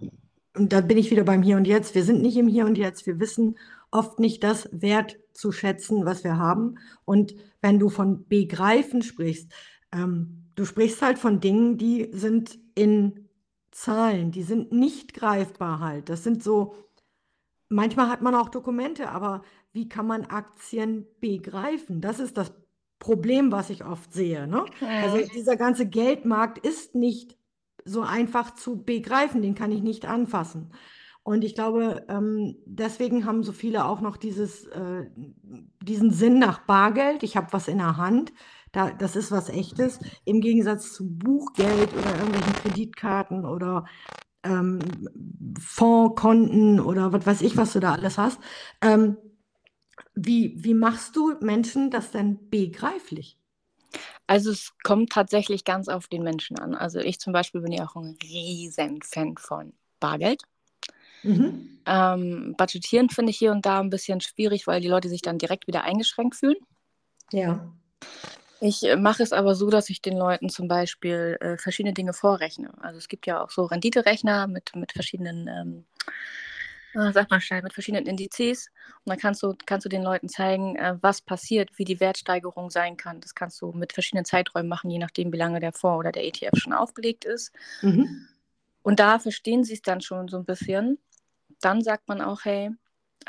und da bin ich wieder beim Hier und Jetzt, wir sind nicht im Hier und Jetzt, wir wissen oft nicht das Wert zu schätzen, was wir haben. Und wenn du von begreifen sprichst, ähm, du sprichst halt von Dingen, die sind in Zahlen, die sind nicht greifbar halt. Das sind so, manchmal hat man auch Dokumente, aber wie kann man Aktien begreifen? Das ist das Problem, was ich oft sehe. Ne? Also dieser ganze Geldmarkt ist nicht so einfach zu begreifen, den kann ich nicht anfassen. Und ich glaube, ähm, deswegen haben so viele auch noch dieses, äh, diesen Sinn nach Bargeld. Ich habe was in der Hand. Da, das ist was Echtes. Im Gegensatz zu Buchgeld oder irgendwelchen Kreditkarten oder ähm, Fondskonten oder was weiß ich, was du da alles hast. Ähm, wie, wie machst du Menschen das denn begreiflich? Also es kommt tatsächlich ganz auf den Menschen an. Also ich zum Beispiel bin ja auch ein riesen Fan von Bargeld. Mhm. Ähm, budgetieren finde ich hier und da ein bisschen schwierig, weil die Leute sich dann direkt wieder eingeschränkt fühlen. Ja. Ich äh, mache es aber so, dass ich den Leuten zum Beispiel äh, verschiedene Dinge vorrechne. Also es gibt ja auch so Renditerechner mit, mit verschiedenen, ähm, äh, sag mal schnell, mit verschiedenen Indizes. Und dann kannst du, kannst du den Leuten zeigen, äh, was passiert, wie die Wertsteigerung sein kann. Das kannst du mit verschiedenen Zeiträumen machen, je nachdem, wie lange der Fonds oder der ETF schon aufgelegt ist. Mhm. Und da verstehen sie es dann schon so ein bisschen. Dann sagt man auch, hey,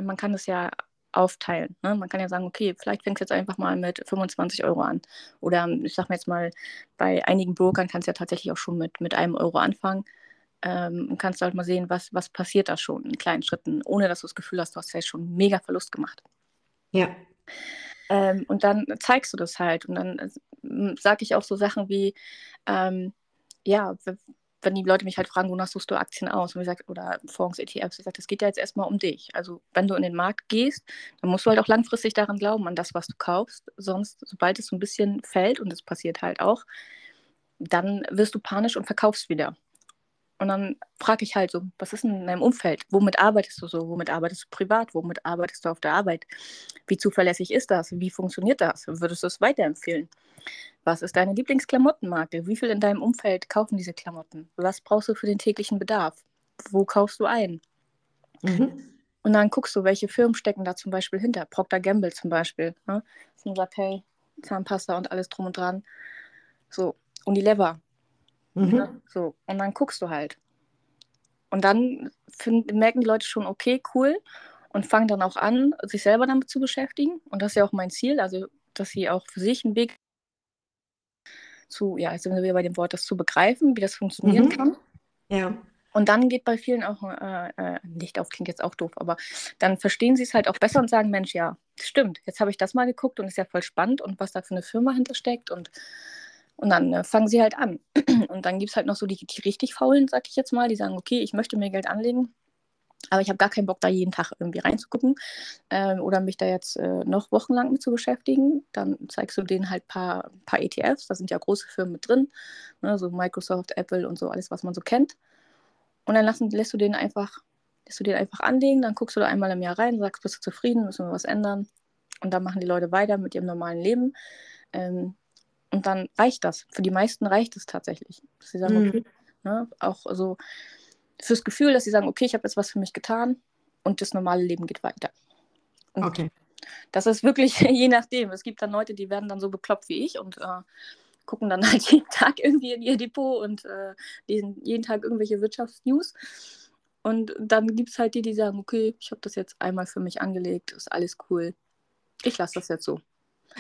man kann es ja aufteilen. Ne? Man kann ja sagen, okay, vielleicht fängst du jetzt einfach mal mit 25 Euro an. Oder ich sag mal jetzt mal, bei einigen Brokern kannst du ja tatsächlich auch schon mit, mit einem Euro anfangen. Ähm, und kannst halt mal sehen, was, was passiert da schon in kleinen Schritten, ohne dass du das Gefühl hast, du hast ja schon mega Verlust gemacht. Ja. Ähm, und dann zeigst du das halt. Und dann äh, sage ich auch so Sachen wie, ähm, ja, wenn die Leute mich halt fragen, wonach suchst du Aktien aus? Und ich sage, oder Fonds, ETFs, ich sage, das geht ja jetzt erstmal um dich. Also wenn du in den Markt gehst, dann musst du halt auch langfristig daran glauben, an das, was du kaufst. Sonst, sobald es so ein bisschen fällt, und das passiert halt auch, dann wirst du panisch und verkaufst wieder. Und dann frage ich halt so, was ist denn in deinem Umfeld? Womit arbeitest du so? Womit arbeitest du privat? Womit arbeitest du auf der Arbeit? Wie zuverlässig ist das? Wie funktioniert das? Würdest du es weiterempfehlen? Was ist deine Lieblingsklamottenmarke? Wie viel in deinem Umfeld kaufen diese Klamotten? Was brauchst du für den täglichen Bedarf? Wo kaufst du ein? Mhm. Und dann guckst du, welche Firmen stecken da zum Beispiel hinter. Procter Gamble zum Beispiel. Ne? Man sagt, hey, Zahnpasta und alles drum und dran. So, Unilever. Mhm. Ne? So, und dann guckst du halt. Und dann find, merken die Leute schon, okay, cool. Und fangen dann auch an, sich selber damit zu beschäftigen. Und das ist ja auch mein Ziel, also dass sie auch für sich einen Weg zu, ja, jetzt sind wir wieder bei dem Wort, das zu begreifen, wie das funktionieren mhm. kann. Ja. Und dann geht bei vielen auch äh, äh, Licht auf, klingt jetzt auch doof, aber dann verstehen sie es halt auch besser und sagen, Mensch, ja, stimmt, jetzt habe ich das mal geguckt und ist ja voll spannend und was da für eine Firma hintersteckt und, und dann äh, fangen sie halt an. Und dann gibt es halt noch so die, die richtig Faulen, sag ich jetzt mal, die sagen, okay, ich möchte mir Geld anlegen, aber ich habe gar keinen Bock, da jeden Tag irgendwie reinzugucken ähm, oder mich da jetzt äh, noch wochenlang mit zu beschäftigen. Dann zeigst du denen halt ein paar, paar ETFs, da sind ja große Firmen mit drin, ne, so Microsoft, Apple und so, alles, was man so kennt. Und dann lassen, lässt du den einfach, lässt du den einfach anlegen, dann guckst du da einmal im Jahr rein, sagst, bist du zufrieden, müssen wir was ändern. Und dann machen die Leute weiter mit ihrem normalen Leben. Ähm, und dann reicht das. Für die meisten reicht es tatsächlich. Dass sie sagen, mhm. okay, ne, auch so fürs Gefühl, dass sie sagen, okay, ich habe jetzt was für mich getan und das normale Leben geht weiter. Und okay. Das ist wirklich je nachdem. Es gibt dann Leute, die werden dann so bekloppt wie ich und äh, gucken dann halt jeden Tag irgendwie in ihr Depot und äh, lesen jeden Tag irgendwelche Wirtschaftsnews. Und dann gibt es halt die, die sagen, okay, ich habe das jetzt einmal für mich angelegt, ist alles cool. Ich lasse das jetzt so.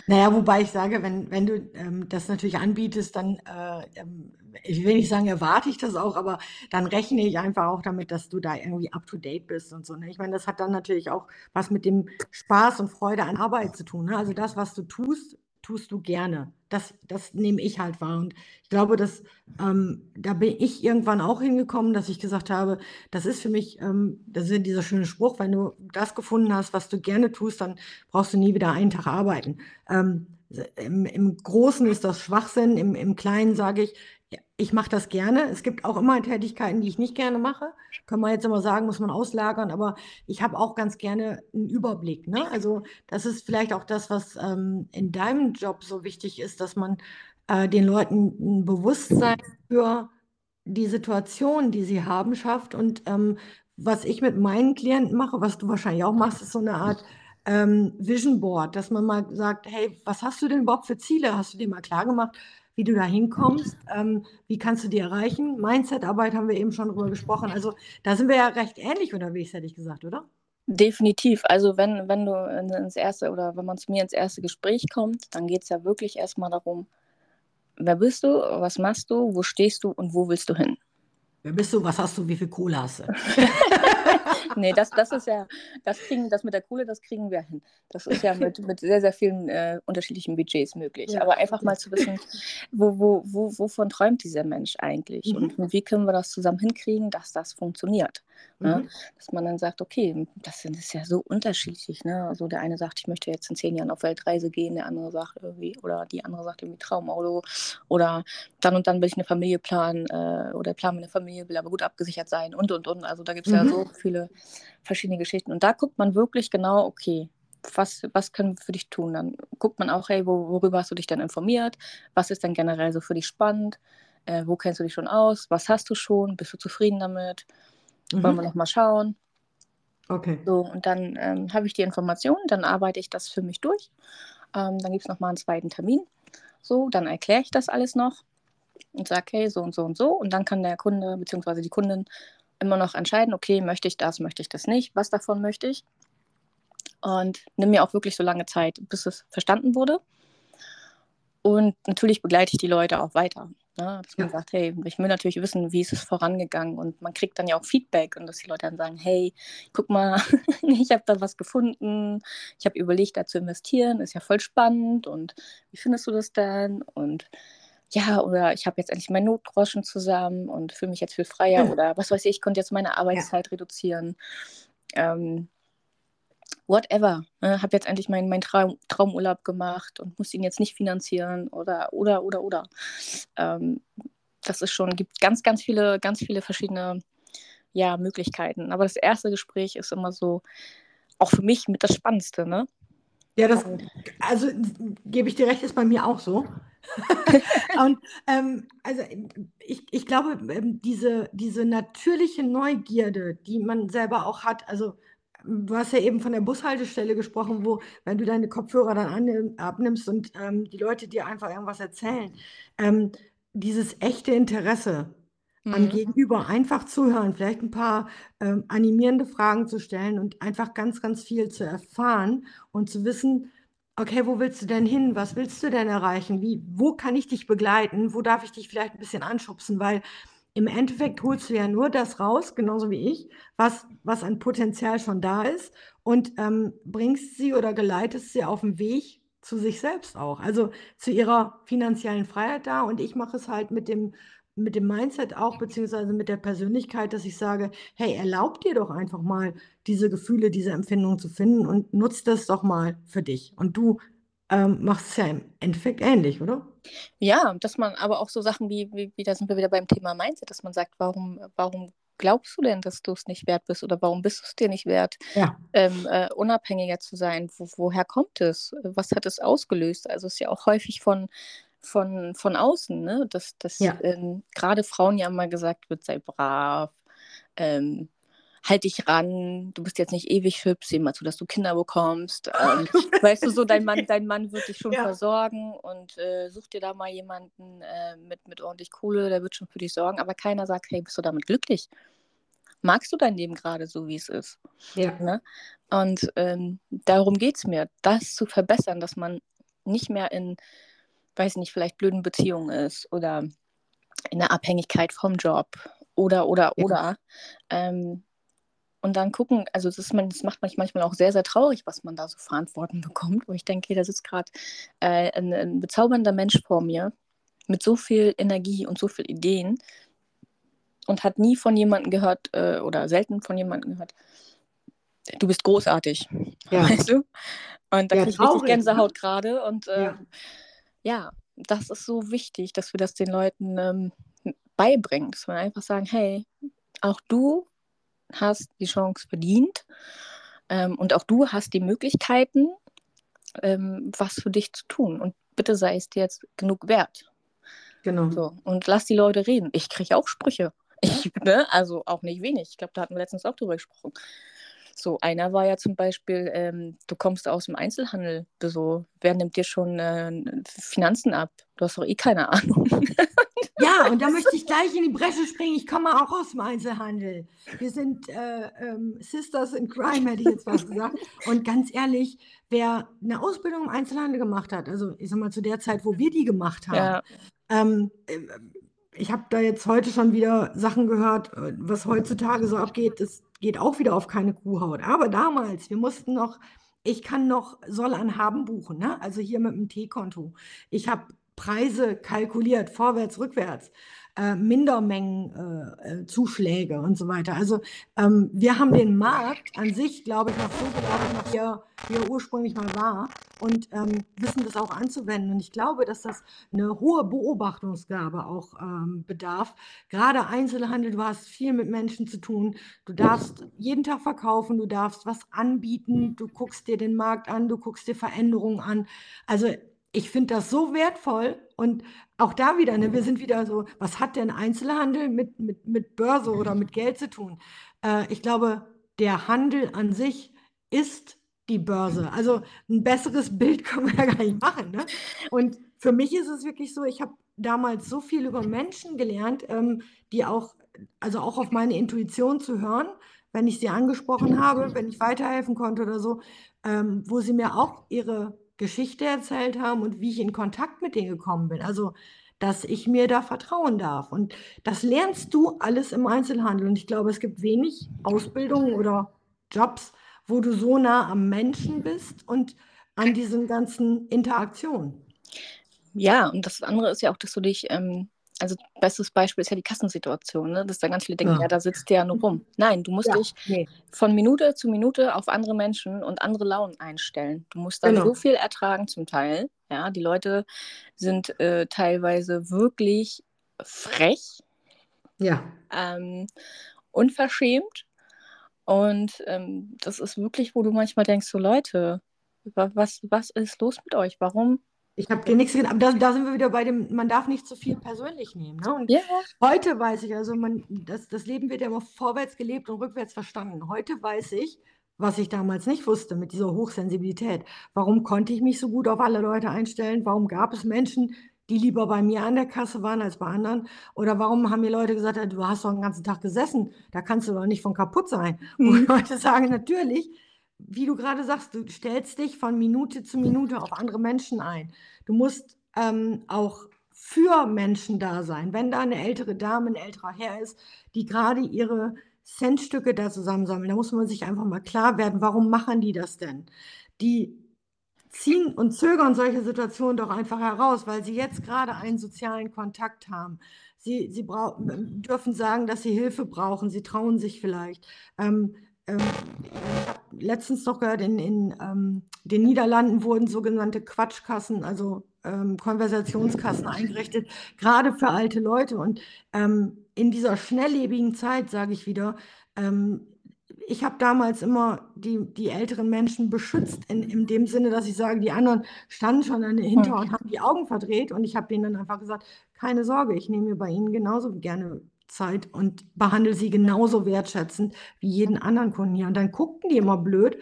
Naja, wobei ich sage, wenn, wenn du ähm, das natürlich anbietest, dann, äh, ähm, ich will nicht sagen, erwarte ich das auch, aber dann rechne ich einfach auch damit, dass du da irgendwie up to date bist und so. Ne? Ich meine, das hat dann natürlich auch was mit dem Spaß und Freude an Arbeit zu tun. Ne? Also das, was du tust, tust du gerne. Das, das nehme ich halt wahr. Und ich glaube, dass ähm, da bin ich irgendwann auch hingekommen, dass ich gesagt habe, das ist für mich, ähm, das ist dieser schöne Spruch, wenn du das gefunden hast, was du gerne tust, dann brauchst du nie wieder einen Tag arbeiten. Ähm, im, Im Großen ist das Schwachsinn, im, im Kleinen sage ich, ich mache das gerne. Es gibt auch immer Tätigkeiten, die ich nicht gerne mache. Kann man jetzt immer sagen, muss man auslagern, aber ich habe auch ganz gerne einen Überblick. Ne? Also das ist vielleicht auch das, was ähm, in deinem Job so wichtig ist, dass man äh, den Leuten ein Bewusstsein für die Situation, die sie haben, schafft. Und ähm, was ich mit meinen Klienten mache, was du wahrscheinlich auch machst, ist so eine Art ähm, Vision Board, dass man mal sagt, hey, was hast du denn überhaupt für Ziele? Hast du dir mal klar gemacht, wie du da hinkommst, ähm, wie kannst du die erreichen? Mindset-Arbeit haben wir eben schon drüber gesprochen. Also da sind wir ja recht ähnlich unterwegs, hätte ich gesagt, oder? Definitiv. Also wenn, wenn du ins erste oder wenn man zu mir ins erste Gespräch kommt, dann geht es ja wirklich erstmal darum, wer bist du, was machst du, wo stehst du und wo willst du hin? Wer bist du, was hast du, wie viel Kohle hast du? nee, das, das ist ja, das kriegen, das mit der Kohle, das kriegen wir hin. Das ist ja mit, mit sehr, sehr vielen äh, unterschiedlichen Budgets möglich. Ja. Aber einfach mal zu wissen, wo, wo, wo, wovon träumt dieser Mensch eigentlich? Mhm. Und wie können wir das zusammen hinkriegen, dass das funktioniert? Ne? Mhm. Dass man dann sagt, okay, das ist ja so unterschiedlich. Ne? Also der eine sagt, ich möchte jetzt in zehn Jahren auf Weltreise gehen, der andere sagt irgendwie, oder die andere sagt irgendwie Traumauto oder dann und dann will ich eine Familie planen äh, oder planen eine Familie, will aber gut abgesichert sein und und und. Also da gibt es mhm. ja so viele verschiedene Geschichten. Und da guckt man wirklich genau, okay, was, was können wir für dich tun? Dann guckt man auch, hey, wo, worüber hast du dich denn informiert? Was ist denn generell so für dich spannend? Äh, wo kennst du dich schon aus? Was hast du schon? Bist du zufrieden damit? Mhm. Wollen wir nochmal schauen? Okay. So, und dann ähm, habe ich die Informationen, dann arbeite ich das für mich durch. Ähm, dann gibt es nochmal einen zweiten Termin. So, dann erkläre ich das alles noch und sage, hey, so und so und so. Und dann kann der Kunde bzw. die Kundin immer noch entscheiden, okay, möchte ich das, möchte ich das nicht, was davon möchte ich. Und nimm mir auch wirklich so lange Zeit, bis es verstanden wurde. Und natürlich begleite ich die Leute auch weiter. Ne? Dass man ja. sagt, hey, ich will natürlich wissen, wie ist es vorangegangen. Und man kriegt dann ja auch Feedback und dass die Leute dann sagen, hey, guck mal, ich habe da was gefunden, ich habe überlegt, da zu investieren, ist ja voll spannend und wie findest du das denn? Und ja, oder ich habe jetzt endlich meinen Notgroschen zusammen und fühle mich jetzt viel freier mhm. oder was weiß ich, ich konnte jetzt meine Arbeitszeit ja. reduzieren. Ähm, whatever. Ne? Habe jetzt endlich meinen mein Traum, Traumurlaub gemacht und muss ihn jetzt nicht finanzieren oder, oder, oder, oder. Ähm, das ist schon, gibt ganz, ganz viele, ganz viele verschiedene ja, Möglichkeiten. Aber das erste Gespräch ist immer so, auch für mich mit das Spannendste, ne? Ja, das, also gebe ich dir recht, ist bei mir auch so. und ähm, also ich, ich glaube, ähm, diese, diese natürliche Neugierde, die man selber auch hat, also du hast ja eben von der Bushaltestelle gesprochen, wo, wenn du deine Kopfhörer dann an, abnimmst und ähm, die Leute dir einfach irgendwas erzählen, ähm, dieses echte Interesse mhm. am Gegenüber, einfach zuhören, vielleicht ein paar ähm, animierende Fragen zu stellen und einfach ganz, ganz viel zu erfahren und zu wissen, okay, wo willst du denn hin? Was willst du denn erreichen? Wie, wo kann ich dich begleiten? Wo darf ich dich vielleicht ein bisschen anschubsen? Weil im Endeffekt holst du ja nur das raus, genauso wie ich, was, was an Potenzial schon da ist und ähm, bringst sie oder geleitest sie auf den Weg zu sich selbst auch, also zu ihrer finanziellen Freiheit da. Und ich mache es halt mit dem, mit dem Mindset auch, beziehungsweise mit der Persönlichkeit, dass ich sage, hey, erlaub dir doch einfach mal diese Gefühle, diese Empfindungen zu finden und nutzt das doch mal für dich. Und du ähm, machst es ja im Endeffekt ähnlich, oder? Ja, dass man aber auch so Sachen wie, wie, wie, da sind wir wieder beim Thema Mindset, dass man sagt, warum, warum glaubst du denn, dass du es nicht wert bist oder warum bist du es dir nicht wert, ja. ähm, äh, unabhängiger zu sein? Wo, woher kommt es? Was hat es ausgelöst? Also es ist ja auch häufig von, von, von außen, ne? dass, dass ja. ähm, gerade Frauen ja immer gesagt wird, sei brav, ähm, halt dich ran, du bist jetzt nicht ewig hübsch, sieh mal zu, dass du Kinder bekommst. Ähm, weißt du, so dein Mann, dein Mann wird dich schon ja. versorgen und äh, such dir da mal jemanden äh, mit, mit ordentlich Kohle, der wird schon für dich sorgen, aber keiner sagt, hey, bist du damit glücklich? Magst du dein Leben gerade so, wie es ist? Ja. Ne? Und ähm, darum geht es mir, das zu verbessern, dass man nicht mehr in, weiß nicht, vielleicht blöden Beziehungen ist oder in der Abhängigkeit vom Job oder, oder, ja. oder. Ähm, und dann gucken, also das, man, das macht mich manchmal auch sehr, sehr traurig, was man da so Verantwortung bekommt, wo ich denke, da sitzt gerade äh, ein, ein, bezaubernder Mensch vor mir mit so viel Energie und so viel Ideen und hat nie von jemandem gehört äh, oder selten von jemandem gehört, du bist großartig, ja. weißt du? Und da ja, kriege ich richtig Gänsehaut ne? gerade und äh, ja. ja. das ist so wichtig, dass wir das den Leuten ähm, beibringen, dass wir einfach sagen, hey, auch du hast die Chance verdient ähm, und auch du hast die Möglichkeiten, ähm, was für dich zu tun. Und bitte sei es dir jetzt genug wert. Genau. So, und lass die Leute reden. Ich kriege auch Sprüche. Ich, ne? Also auch nicht wenig. Ich glaube, da hatten wir letztens auch drüber gesprochen. So, einer war ja zum Beispiel, ähm, du kommst aus dem Einzelhandel. So, wer nimmt dir schon äh, Finanzen ab? Du hast doch eh keine Ahnung. Ja, und da möchte ich gleich in die Bresche springen. Ich komme auch aus dem Einzelhandel. Wir sind äh, ähm, Sisters in Crime, hätte ich jetzt was gesagt. Und ganz ehrlich, wer eine Ausbildung im Einzelhandel gemacht hat, also ich sag mal zu der Zeit, wo wir die gemacht haben, ja. ähm, äh, ich habe da jetzt heute schon wieder Sachen gehört, äh, was heutzutage so abgeht. Das geht auch wieder auf keine Kuhhaut. Aber damals, wir mussten noch, ich kann noch soll an haben buchen, ne? also hier mit dem T-Konto. Ich habe Preise kalkuliert, vorwärts, rückwärts, äh, Mindermengenzuschläge äh, und so weiter. Also ähm, wir haben den Markt an sich, glaube ich, noch so gelaufen, wie er, wie er ursprünglich mal war und ähm, wissen das auch anzuwenden. Und ich glaube, dass das eine hohe Beobachtungsgabe auch ähm, bedarf. Gerade Einzelhandel, du hast viel mit Menschen zu tun. Du darfst jeden Tag verkaufen, du darfst was anbieten, du guckst dir den Markt an, du guckst dir Veränderungen an. Also ich finde das so wertvoll und auch da wieder, ne, wir sind wieder so, was hat denn Einzelhandel mit, mit, mit Börse oder mit Geld zu tun? Äh, ich glaube, der Handel an sich ist die Börse. Also ein besseres Bild können wir ja gar nicht machen. Ne? Und für mich ist es wirklich so, ich habe damals so viel über Menschen gelernt, ähm, die auch, also auch auf meine Intuition zu hören, wenn ich sie angesprochen habe, wenn ich weiterhelfen konnte oder so, ähm, wo sie mir auch ihre Geschichte erzählt haben und wie ich in Kontakt mit denen gekommen bin. Also, dass ich mir da vertrauen darf. Und das lernst du alles im Einzelhandel. Und ich glaube, es gibt wenig Ausbildungen oder Jobs, wo du so nah am Menschen bist und an diesen ganzen Interaktionen. Ja, und das andere ist ja auch, dass du dich ähm, also bestes Beispiel ist ja die Kassensituation, ne? dass da ganz viele denken, ja, ja da sitzt der ja nur rum. Nein, du musst ja, dich nee. von Minute zu Minute auf andere Menschen und andere Launen einstellen. Du musst da genau. so viel ertragen zum Teil. Ja, die Leute sind äh, teilweise wirklich frech. Ja. Ähm, unverschämt. Und ähm, das ist wirklich, wo du manchmal denkst, so Leute, was, was ist los mit euch? Warum ich habe dir nichts gesehen, aber da, da, sind wir wieder bei dem, man darf nicht zu viel persönlich nehmen. Ne? Und ja. heute weiß ich, also man, das, das Leben wird ja immer vorwärts gelebt und rückwärts verstanden. Heute weiß ich, was ich damals nicht wusste mit dieser Hochsensibilität. Warum konnte ich mich so gut auf alle Leute einstellen? Warum gab es Menschen, die lieber bei mir an der Kasse waren als bei anderen? Oder warum haben mir Leute gesagt, du hast doch den ganzen Tag gesessen, da kannst du doch nicht von kaputt sein? Mhm. Und Leute sagen natürlich, wie du gerade sagst, du stellst dich von Minute zu Minute auf andere Menschen ein. Du musst ähm, auch für Menschen da sein. Wenn da eine ältere Dame, ein älterer Herr ist, die gerade ihre Centstücke da zusammensammeln, da muss man sich einfach mal klar werden, warum machen die das denn? Die ziehen und zögern solche Situationen doch einfach heraus, weil sie jetzt gerade einen sozialen Kontakt haben. Sie, sie dürfen sagen, dass sie Hilfe brauchen, sie trauen sich vielleicht. Ähm, ähm, ich habe letztens noch gehört, in, in ähm, den Niederlanden wurden sogenannte Quatschkassen, also ähm, Konversationskassen eingerichtet, gerade für alte Leute. Und ähm, in dieser schnelllebigen Zeit, sage ich wieder, ähm, ich habe damals immer die, die älteren Menschen beschützt, in, in dem Sinne, dass ich sage, die anderen standen schon dahinter und haben die Augen verdreht. Und ich habe denen dann einfach gesagt, keine Sorge, ich nehme mir bei Ihnen genauso gerne Zeit und behandle sie genauso wertschätzend wie jeden anderen Kunden hier. Und dann guckten die immer blöd.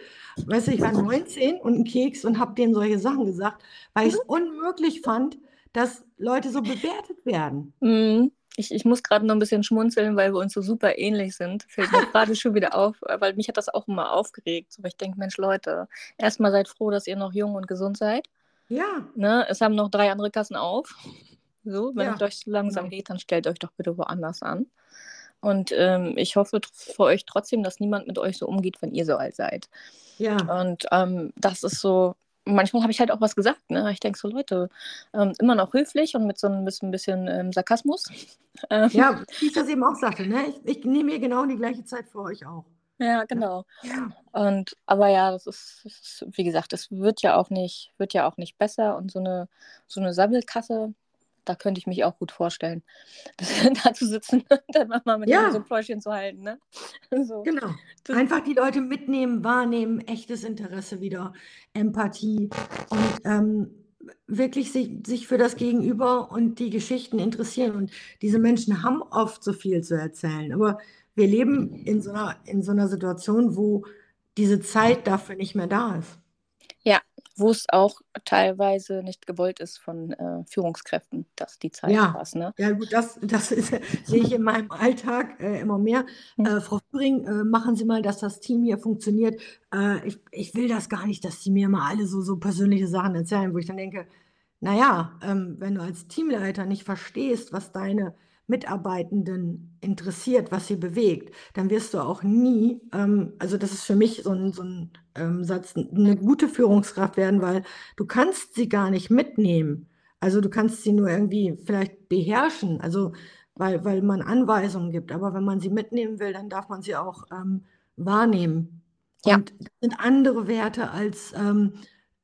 Weißt du, ich war 19 und ein Keks und habe denen solche Sachen gesagt, weil ich es unmöglich fand, dass Leute so bewertet werden. Mhm. Ich, ich muss gerade noch ein bisschen schmunzeln, weil wir uns so super ähnlich sind. Fällt mir gerade schon wieder auf, weil mich hat das auch immer aufgeregt. So, weil ich denke, Mensch, Leute, erstmal seid froh, dass ihr noch jung und gesund seid. Ja. Ne? Es haben noch drei andere Kassen auf. So, wenn ja. es euch langsam genau. geht, dann stellt euch doch bitte woanders an. Und ähm, ich hoffe für euch trotzdem, dass niemand mit euch so umgeht, wenn ihr so alt seid. Ja. Und ähm, das ist so, manchmal habe ich halt auch was gesagt. Ne? Ich denke so, Leute, ähm, immer noch höflich und mit so ein bisschen, bisschen ähm, Sarkasmus. Ähm, ja, wie ich das eben auch sagte, ne? ich, ich nehme mir genau die gleiche Zeit für euch auch. Ja, genau. Ja. Und aber ja, das ist, das ist, wie gesagt, es wird ja auch nicht, wird ja auch nicht besser. Und so eine, so eine Sammelkasse, da könnte ich mich auch gut vorstellen, da zu sitzen und dann mal mit ja. so ein Pläuschen zu halten. Ne? So. Genau. Das Einfach die Leute mitnehmen, wahrnehmen, echtes Interesse wieder, Empathie und ähm, wirklich sich, sich für das Gegenüber und die Geschichten interessieren. Und diese Menschen haben oft so viel zu erzählen. Aber wir leben in so einer, in so einer Situation, wo diese Zeit dafür nicht mehr da ist. Wo es auch teilweise nicht gewollt ist von äh, Führungskräften, dass die Zeit ja. passt. Ne? Ja, gut, das, das ist, sehe ich in meinem Alltag äh, immer mehr. Hm. Äh, Frau Führing, äh, machen Sie mal, dass das Team hier funktioniert. Äh, ich, ich will das gar nicht, dass Sie mir mal alle so, so persönliche Sachen erzählen, wo ich dann denke, naja, ähm, wenn du als Teamleiter nicht verstehst, was deine Mitarbeitenden interessiert, was sie bewegt, dann wirst du auch nie, ähm, also das ist für mich so ein, so ein ähm, Satz, eine gute Führungskraft werden, weil du kannst sie gar nicht mitnehmen. Also du kannst sie nur irgendwie vielleicht beherrschen, also weil, weil man Anweisungen gibt. Aber wenn man sie mitnehmen will, dann darf man sie auch ähm, wahrnehmen. Ja. Und das sind andere Werte als ähm,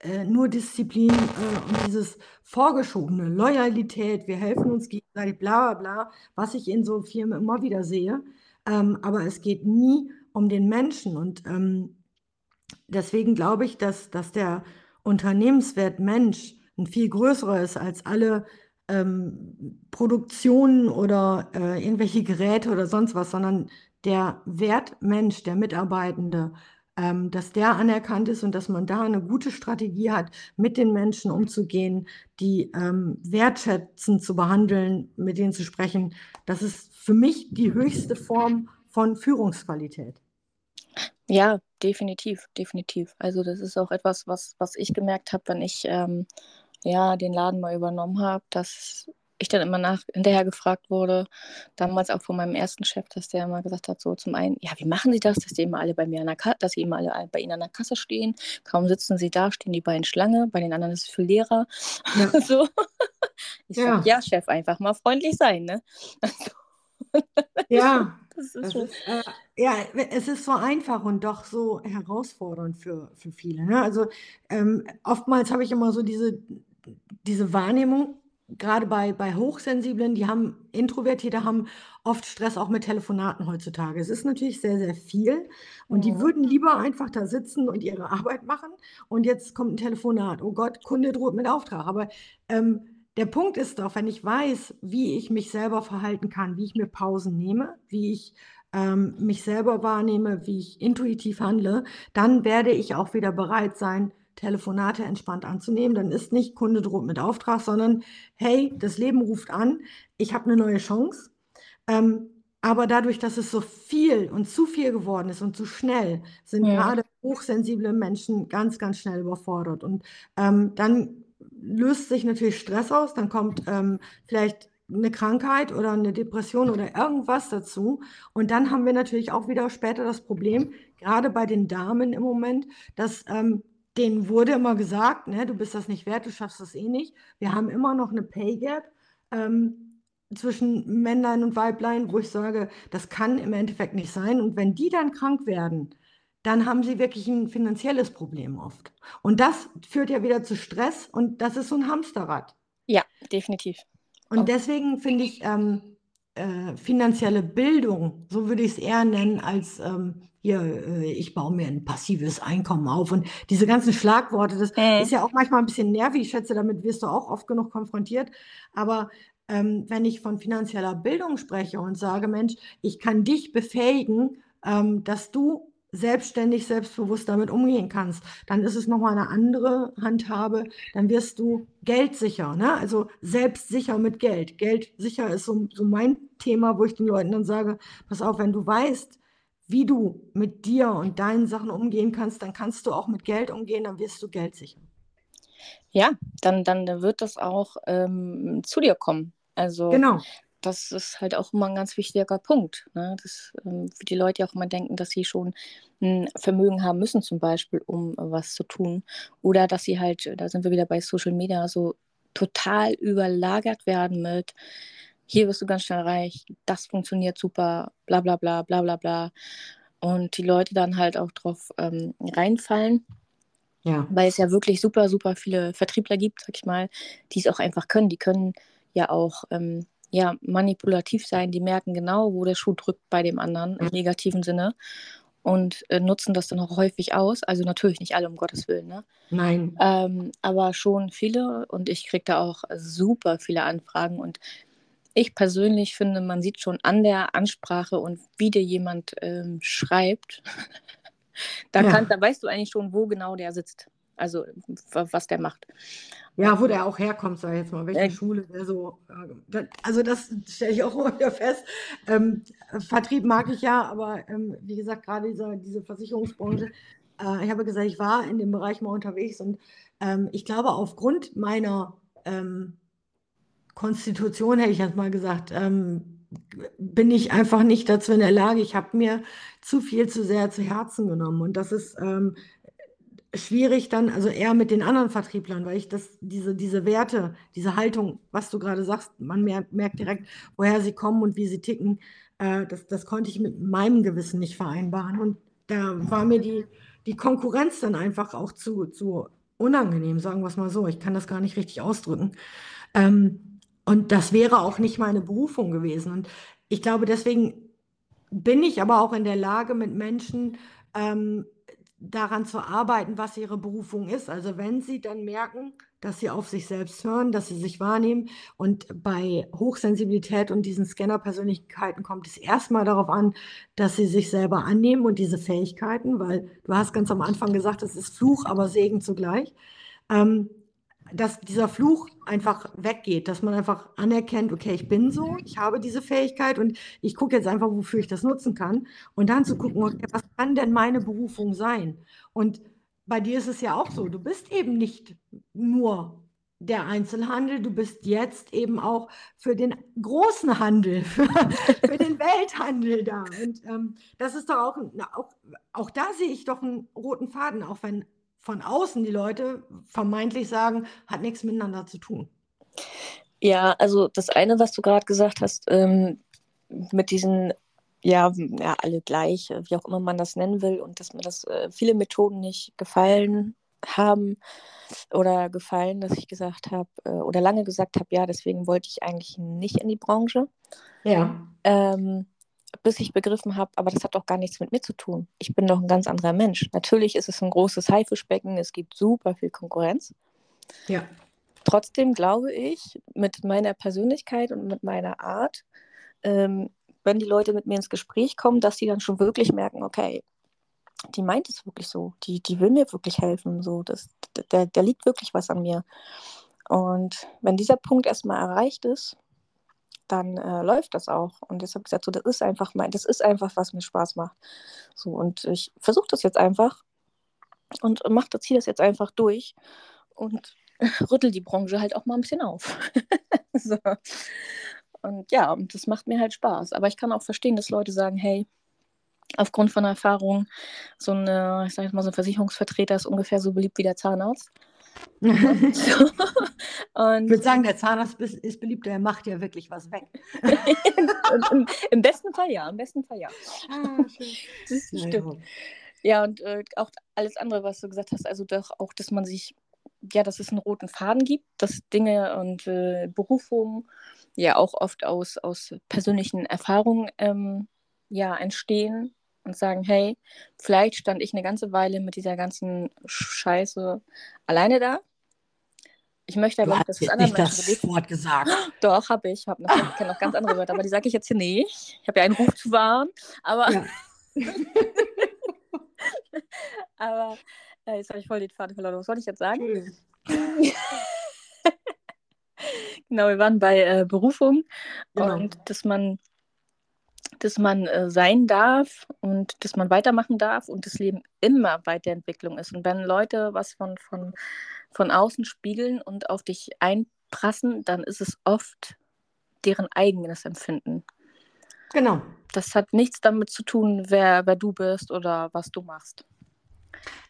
äh, nur Disziplin äh, und dieses vorgeschobene, Loyalität, wir helfen uns gegenseitig, bla bla bla, was ich in so Firmen immer wieder sehe. Ähm, aber es geht nie um den Menschen. Und ähm, deswegen glaube ich, dass, dass der Unternehmenswert Mensch ein viel größerer ist als alle ähm, Produktionen oder äh, irgendwelche Geräte oder sonst was, sondern der Wert Mensch, der Mitarbeitende, ähm, dass der anerkannt ist und dass man da eine gute Strategie hat, mit den Menschen umzugehen, die ähm, wertschätzend zu behandeln, mit denen zu sprechen. Das ist für mich die höchste Form von Führungsqualität. Ja, definitiv, definitiv. Also das ist auch etwas, was, was ich gemerkt habe, wenn ich ähm, ja, den Laden mal übernommen habe, dass ich dann immer nach, hinterher gefragt wurde, damals auch von meinem ersten Chef, dass der immer gesagt hat, so zum einen, ja, wie machen Sie das, dass die immer alle bei mir an der Kasse, dass sie immer alle bei Ihnen an der Kasse stehen, kaum sitzen sie da, stehen die beiden Schlange, bei den anderen ist es für Lehrer. Ja. so. Ich ja. sage, ja, Chef, einfach mal freundlich sein, ne? ja. Das ist, das ist äh, ja, es ist so einfach und doch so herausfordernd für, für viele. Ne? Also ähm, oftmals habe ich immer so diese, diese Wahrnehmung, gerade bei, bei Hochsensiblen, die haben Introvertierte haben oft Stress auch mit Telefonaten heutzutage. Es ist natürlich sehr, sehr viel und die würden lieber einfach da sitzen und ihre Arbeit machen und jetzt kommt ein Telefonat. Oh Gott, Kunde droht mit Auftrag. Aber ähm, der Punkt ist doch, wenn ich weiß, wie ich mich selber verhalten kann, wie ich mir Pausen nehme, wie ich ähm, mich selber wahrnehme, wie ich intuitiv handle, dann werde ich auch wieder bereit sein, Telefonate entspannt anzunehmen. Dann ist nicht Kunde droht mit Auftrag, sondern hey, das Leben ruft an, ich habe eine neue Chance. Ähm, aber dadurch, dass es so viel und zu viel geworden ist und zu schnell, sind ja. gerade hochsensible Menschen ganz, ganz schnell überfordert. Und ähm, dann löst sich natürlich Stress aus, dann kommt ähm, vielleicht eine Krankheit oder eine Depression oder irgendwas dazu. Und dann haben wir natürlich auch wieder später das Problem, gerade bei den Damen im Moment, dass ähm, denen wurde immer gesagt, ne, du bist das nicht wert, du schaffst das eh nicht. Wir haben immer noch eine Pay Gap ähm, zwischen Männlein und Weiblein, wo ich sage, das kann im Endeffekt nicht sein. Und wenn die dann krank werden, dann haben sie wirklich ein finanzielles Problem oft. Und das führt ja wieder zu Stress und das ist so ein Hamsterrad. Ja, definitiv. Und deswegen finde ich ähm, äh, finanzielle Bildung, so würde ich es eher nennen, als ähm, hier, äh, ich baue mir ein passives Einkommen auf. Und diese ganzen Schlagworte, das äh. ist ja auch manchmal ein bisschen nervig. Ich schätze, damit wirst du auch oft genug konfrontiert. Aber ähm, wenn ich von finanzieller Bildung spreche und sage, Mensch, ich kann dich befähigen, ähm, dass du selbstständig, selbstbewusst damit umgehen kannst, dann ist es nochmal eine andere Handhabe. Dann wirst du geldsicher, ne? also selbstsicher mit Geld. Geldsicher ist so, so mein Thema, wo ich den Leuten dann sage, pass auf, wenn du weißt, wie du mit dir und deinen Sachen umgehen kannst, dann kannst du auch mit Geld umgehen, dann wirst du geldsicher. Ja, dann, dann wird das auch ähm, zu dir kommen. Also genau das ist halt auch immer ein ganz wichtiger Punkt. Ne? Dass ähm, die Leute ja auch immer denken, dass sie schon ein Vermögen haben müssen, zum Beispiel, um äh, was zu tun. Oder dass sie halt, da sind wir wieder bei Social Media, so total überlagert werden mit, hier wirst du ganz schnell reich, das funktioniert super, bla bla bla bla bla bla. Und die Leute dann halt auch drauf ähm, reinfallen. Ja. Weil es ja wirklich super, super viele Vertriebler gibt, sag ich mal, die es auch einfach können. Die können ja auch ähm, ja, manipulativ sein, die merken genau, wo der Schuh drückt bei dem anderen im negativen Sinne und äh, nutzen das dann auch häufig aus. Also natürlich nicht alle, um Gottes Willen. Ne? Nein. Ähm, aber schon viele und ich kriege da auch super viele Anfragen und ich persönlich finde, man sieht schon an der Ansprache und wie dir jemand ähm, schreibt, da, ja. kann, da weißt du eigentlich schon, wo genau der sitzt. Also was der macht. Ja, wo der auch herkommt, sag ich jetzt mal, welche äh, Schule der so. Äh, also das stelle ich auch immer wieder fest. Ähm, Vertrieb mag ich ja, aber ähm, wie gesagt, gerade diese, diese Versicherungsbranche, äh, ich habe gesagt, ich war in dem Bereich mal unterwegs und ähm, ich glaube, aufgrund meiner ähm, Konstitution, hätte ich jetzt mal gesagt, ähm, bin ich einfach nicht dazu in der Lage. Ich habe mir zu viel zu sehr zu Herzen genommen. Und das ist ähm, schwierig dann, also eher mit den anderen Vertrieblern, weil ich das, diese, diese Werte, diese Haltung, was du gerade sagst, man merkt, merkt direkt, woher sie kommen und wie sie ticken, äh, das, das konnte ich mit meinem Gewissen nicht vereinbaren. Und da war mir die, die Konkurrenz dann einfach auch zu, zu unangenehm, sagen wir es mal so. Ich kann das gar nicht richtig ausdrücken. Ähm, und das wäre auch nicht meine Berufung gewesen. Und ich glaube, deswegen bin ich aber auch in der Lage, mit Menschen ähm, daran zu arbeiten, was ihre Berufung ist. Also wenn sie dann merken, dass sie auf sich selbst hören, dass sie sich wahrnehmen und bei Hochsensibilität und diesen Scanner-Persönlichkeiten kommt es erstmal darauf an, dass sie sich selber annehmen und diese Fähigkeiten, weil du hast ganz am Anfang gesagt, es ist Fluch, aber Segen zugleich. Ähm, dass dieser Fluch einfach weggeht, dass man einfach anerkennt, okay, ich bin so, ich habe diese Fähigkeit und ich gucke jetzt einfach, wofür ich das nutzen kann. Und dann zu gucken, okay, was kann denn meine Berufung sein? Und bei dir ist es ja auch so, du bist eben nicht nur der Einzelhandel, du bist jetzt eben auch für den großen Handel, für, für den Welthandel da. Und ähm, das ist doch auch, auch, auch da sehe ich doch einen roten Faden, auch wenn von außen die Leute vermeintlich sagen, hat nichts miteinander zu tun. Ja, also das eine, was du gerade gesagt hast, ähm, mit diesen, ja, ja, alle gleich, wie auch immer man das nennen will, und dass mir das äh, viele Methoden nicht gefallen haben oder gefallen, dass ich gesagt habe, äh, oder lange gesagt habe, ja, deswegen wollte ich eigentlich nicht in die Branche. Ja. Ähm, bis ich begriffen habe, aber das hat doch gar nichts mit mir zu tun. Ich bin doch ein ganz anderer Mensch. Natürlich ist es ein großes Haifischbecken, es gibt super viel Konkurrenz. Ja. Trotzdem glaube ich, mit meiner Persönlichkeit und mit meiner Art, ähm, wenn die Leute mit mir ins Gespräch kommen, dass sie dann schon wirklich merken, okay, die meint es wirklich so, die, die will mir wirklich helfen, so, das, da, da liegt wirklich was an mir. Und wenn dieser Punkt erstmal erreicht ist, dann äh, läuft das auch. Und ich gesagt, so, das ist einfach mein, das ist einfach, was mir Spaß macht. So, und ich versuche das jetzt einfach und mache das, ziehe das jetzt einfach durch und rüttel die Branche halt auch mal ein bisschen auf. so. Und ja, das macht mir halt Spaß. Aber ich kann auch verstehen, dass Leute sagen, hey, aufgrund von Erfahrung, so eine, ich sage jetzt mal, so ein Versicherungsvertreter ist ungefähr so beliebt wie der Zahnarzt. und, ich würde sagen, der Zahnarzt ist beliebt, der macht ja wirklich was weg. Im, Im, besten Fall ja, im besten Fall ja. Ah, das stimmt. Ja, und äh, auch alles andere, was du gesagt hast, also doch auch, dass man sich, ja, dass es einen roten Faden gibt, dass Dinge und äh, Berufungen ja auch oft aus, aus persönlichen Erfahrungen ähm, ja, entstehen und sagen, hey, vielleicht stand ich eine ganze Weile mit dieser ganzen Scheiße alleine da. Ich möchte aber, dass es anderen Menschen das. Wort gesagt. Doch, habe ich. Hab noch, ich kenne noch ganz andere Wörter, aber die sage ich jetzt hier nicht. Ich habe ja einen Ruf zu wahren, aber. Ja. aber äh, jetzt habe ich voll den Faden verloren. Was soll ich jetzt sagen? genau, wir waren bei äh, Berufung genau. und dass man dass man äh, sein darf und dass man weitermachen darf und das Leben immer Weiterentwicklung ist. Und wenn Leute was von, von, von außen spiegeln und auf dich einprassen, dann ist es oft deren eigenes Empfinden. Genau. Das hat nichts damit zu tun, wer, wer du bist oder was du machst.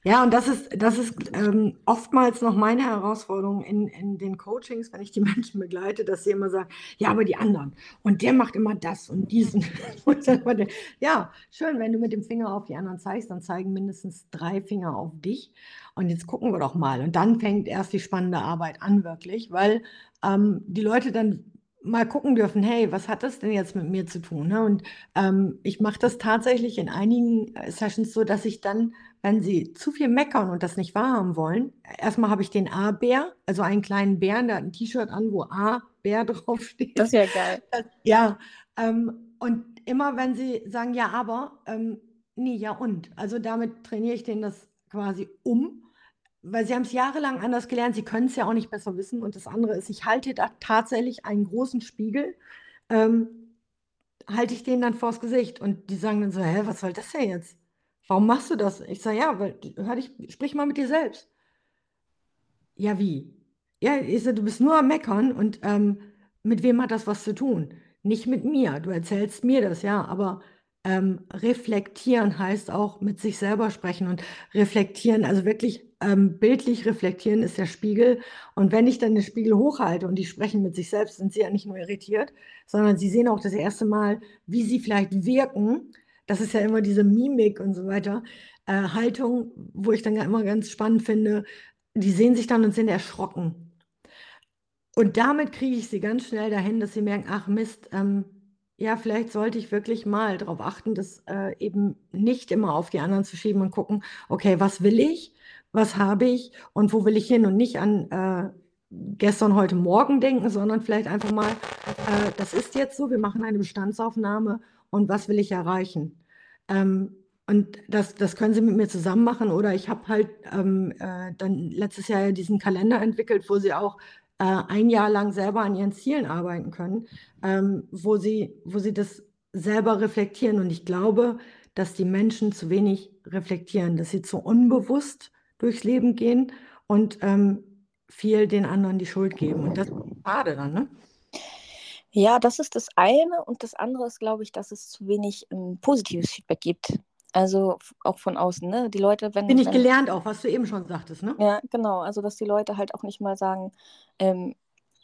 Ja, und das ist, das ist ähm, oftmals noch meine Herausforderung in, in den Coachings, wenn ich die Menschen begleite, dass sie immer sagen, ja, aber die anderen und der macht immer das und diesen. ja, schön, wenn du mit dem Finger auf die anderen zeigst, dann zeigen mindestens drei Finger auf dich. Und jetzt gucken wir doch mal. Und dann fängt erst die spannende Arbeit an, wirklich, weil ähm, die Leute dann mal gucken dürfen, hey, was hat das denn jetzt mit mir zu tun? Ne? Und ähm, ich mache das tatsächlich in einigen äh, Sessions so, dass ich dann, wenn sie zu viel meckern und das nicht wahrhaben wollen, erstmal habe ich den A-Bär, also einen kleinen Bären, der hat ein T-Shirt an, wo A-Bär draufsteht. Das ist ja geil. Das, ja, ähm, und immer wenn sie sagen, ja, aber, ähm, nee, ja und. Also damit trainiere ich denen das quasi um weil sie haben es jahrelang anders gelernt, sie können es ja auch nicht besser wissen. Und das andere ist, ich halte da tatsächlich einen großen Spiegel, ähm, halte ich denen dann vors Gesicht und die sagen dann so, hä, was soll das denn jetzt? Warum machst du das? Ich sage, ja, weil, hör dich, sprich mal mit dir selbst. Ja, wie? Ja, ich sage, du bist nur am Meckern und ähm, mit wem hat das was zu tun? Nicht mit mir. Du erzählst mir das, ja, aber ähm, reflektieren heißt auch mit sich selber sprechen und reflektieren, also wirklich ähm, bildlich reflektieren ist der Spiegel. Und wenn ich dann den Spiegel hochhalte und die sprechen mit sich selbst, sind sie ja nicht nur irritiert, sondern sie sehen auch das erste Mal, wie sie vielleicht wirken. Das ist ja immer diese Mimik und so weiter. Äh, Haltung, wo ich dann immer ganz spannend finde, die sehen sich dann und sind erschrocken. Und damit kriege ich sie ganz schnell dahin, dass sie merken, ach Mist, ähm, ja, vielleicht sollte ich wirklich mal darauf achten, das äh, eben nicht immer auf die anderen zu schieben und gucken, okay, was will ich, was habe ich und wo will ich hin und nicht an äh, gestern, heute, morgen denken, sondern vielleicht einfach mal, äh, das ist jetzt so, wir machen eine Bestandsaufnahme und was will ich erreichen? Ähm, und das, das können Sie mit mir zusammen machen oder ich habe halt ähm, äh, dann letztes Jahr diesen Kalender entwickelt, wo Sie auch äh, ein Jahr lang selber an ihren Zielen arbeiten können, ähm, wo, sie, wo sie das selber reflektieren. Und ich glaube, dass die Menschen zu wenig reflektieren, dass sie zu unbewusst durchs Leben gehen und ähm, viel den anderen die Schuld geben. Und das ist schade dann, ne? Ja, das ist das eine. Und das andere ist, glaube ich, dass es zu wenig ähm, positives Feedback gibt. Also auch von außen, ne? Die Leute, wenn. Bin ich gelernt auch, was du eben schon sagtest, ne? Ja, genau. Also, dass die Leute halt auch nicht mal sagen, ähm,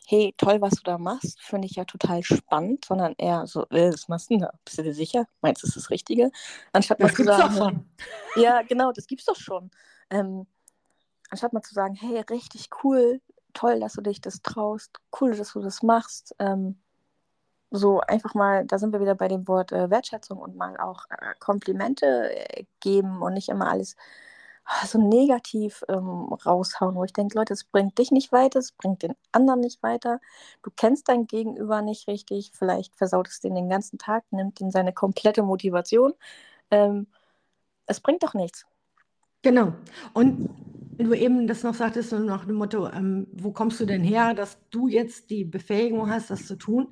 hey, toll, was du da machst, finde ich ja total spannend, sondern eher so, äh, was machst du da? Bist du dir sicher? Meinst du, das ist das Richtige? Anstatt Das mal zu gibt's doch sagen, schon. ja, genau, das gibt's doch schon. Ähm, anstatt mal zu sagen, hey, richtig cool, toll, dass du dich das traust, cool, dass du das machst. Ähm, so einfach mal, da sind wir wieder bei dem Wort äh, Wertschätzung und mal auch äh, Komplimente äh, geben und nicht immer alles so negativ ähm, raushauen, wo ich denke, Leute, es bringt dich nicht weiter, es bringt den anderen nicht weiter. Du kennst dein Gegenüber nicht richtig, vielleicht versaut es den den ganzen Tag, nimmt ihn seine komplette Motivation. Ähm, es bringt doch nichts. Genau. Und du eben das noch sagtest, so nach dem Motto, ähm, wo kommst du denn her, dass du jetzt die Befähigung hast, das zu tun?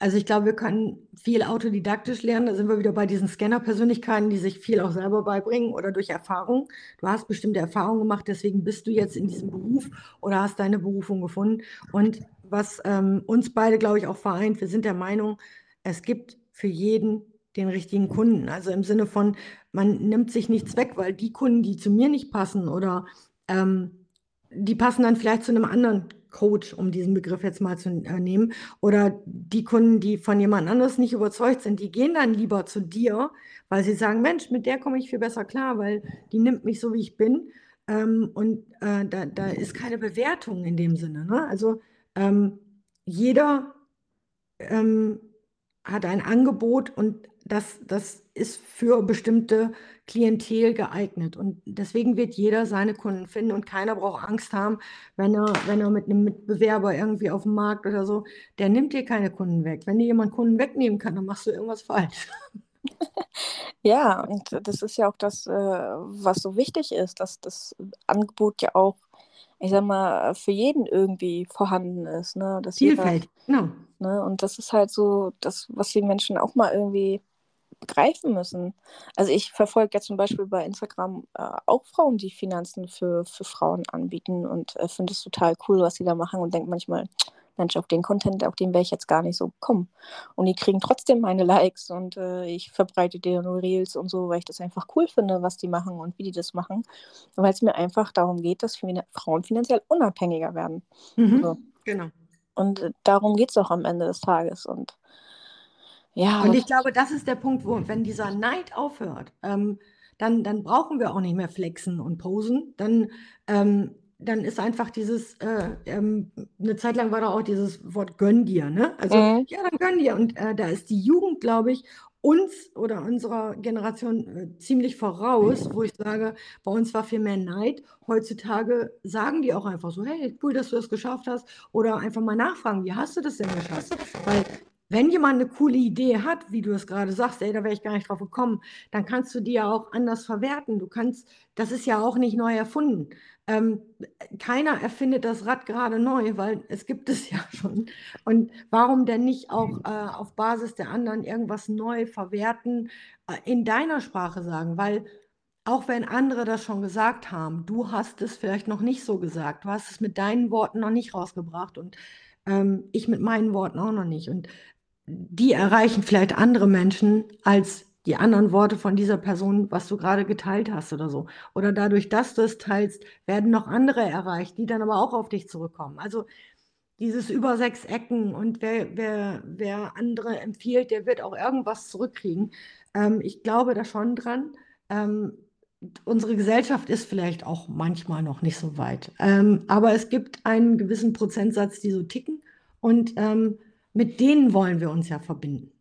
Also ich glaube, wir können viel autodidaktisch lernen. Da sind wir wieder bei diesen Scanner-Persönlichkeiten, die sich viel auch selber beibringen oder durch Erfahrung. Du hast bestimmte Erfahrungen gemacht, deswegen bist du jetzt in diesem Beruf oder hast deine Berufung gefunden. Und was ähm, uns beide, glaube ich, auch vereint, wir sind der Meinung, es gibt für jeden den richtigen Kunden. Also im Sinne von, man nimmt sich nichts weg, weil die Kunden, die zu mir nicht passen oder ähm, die passen dann vielleicht zu einem anderen Coach, um diesen Begriff jetzt mal zu äh, nehmen. Oder die Kunden, die von jemand anderes nicht überzeugt sind, die gehen dann lieber zu dir, weil sie sagen, Mensch, mit der komme ich viel besser klar, weil die nimmt mich so, wie ich bin. Ähm, und äh, da, da ist keine Bewertung in dem Sinne. Ne? Also ähm, jeder ähm, hat ein Angebot und das, das ist für bestimmte Klientel geeignet. Und deswegen wird jeder seine Kunden finden und keiner braucht Angst haben, wenn er, wenn er mit einem Mitbewerber irgendwie auf dem Markt oder so, der nimmt dir keine Kunden weg. Wenn dir jemand Kunden wegnehmen kann, dann machst du irgendwas falsch. Ja, und das ist ja auch das, äh, was so wichtig ist, dass das Angebot ja auch, ich sag mal, für jeden irgendwie vorhanden ist, ne? Dass jeder, Vielfalt, genau. ne? Und das ist halt so das, was die Menschen auch mal irgendwie begreifen müssen. Also ich verfolge ja zum Beispiel bei Instagram äh, auch Frauen, die Finanzen für, für Frauen anbieten und äh, finde es total cool, was sie da machen und denke manchmal, Mensch, auf den Content, auf den wäre ich jetzt gar nicht so gekommen. Und die kriegen trotzdem meine Likes und äh, ich verbreite nur Reels und so, weil ich das einfach cool finde, was die machen und wie die das machen. Weil es mir einfach darum geht, dass Frauen finanziell unabhängiger werden. Mhm, so. Genau. Und äh, darum geht es auch am Ende des Tages. Und ja. Und ich glaube, das ist der Punkt, wo, wenn dieser Neid aufhört, ähm, dann, dann brauchen wir auch nicht mehr flexen und posen. Dann, ähm, dann ist einfach dieses, äh, ähm, eine Zeit lang war da auch dieses Wort gönn dir, ne? Also, mhm. ja, dann gönn dir. Und äh, da ist die Jugend, glaube ich, uns oder unserer Generation äh, ziemlich voraus, wo ich sage, bei uns war viel mehr Neid. Heutzutage sagen die auch einfach so, hey, cool, dass du das geschafft hast. Oder einfach mal nachfragen, wie hast du das denn geschafft? Weil wenn jemand eine coole Idee hat, wie du es gerade sagst, ey, da wäre ich gar nicht drauf gekommen, dann kannst du die ja auch anders verwerten. Du kannst, das ist ja auch nicht neu erfunden. Ähm, keiner erfindet das Rad gerade neu, weil es gibt es ja schon. Und warum denn nicht auch äh, auf Basis der anderen irgendwas neu verwerten, äh, in deiner Sprache sagen? Weil auch wenn andere das schon gesagt haben, du hast es vielleicht noch nicht so gesagt, du hast es mit deinen Worten noch nicht rausgebracht und ähm, ich mit meinen Worten auch noch nicht. Und die erreichen vielleicht andere Menschen als die anderen Worte von dieser Person, was du gerade geteilt hast oder so. Oder dadurch, dass du es teilst, werden noch andere erreicht, die dann aber auch auf dich zurückkommen. Also dieses über sechs Ecken und wer, wer, wer andere empfiehlt, der wird auch irgendwas zurückkriegen. Ähm, ich glaube da schon dran. Ähm, unsere Gesellschaft ist vielleicht auch manchmal noch nicht so weit. Ähm, aber es gibt einen gewissen Prozentsatz, die so ticken. Und ähm, mit denen wollen wir uns ja verbinden.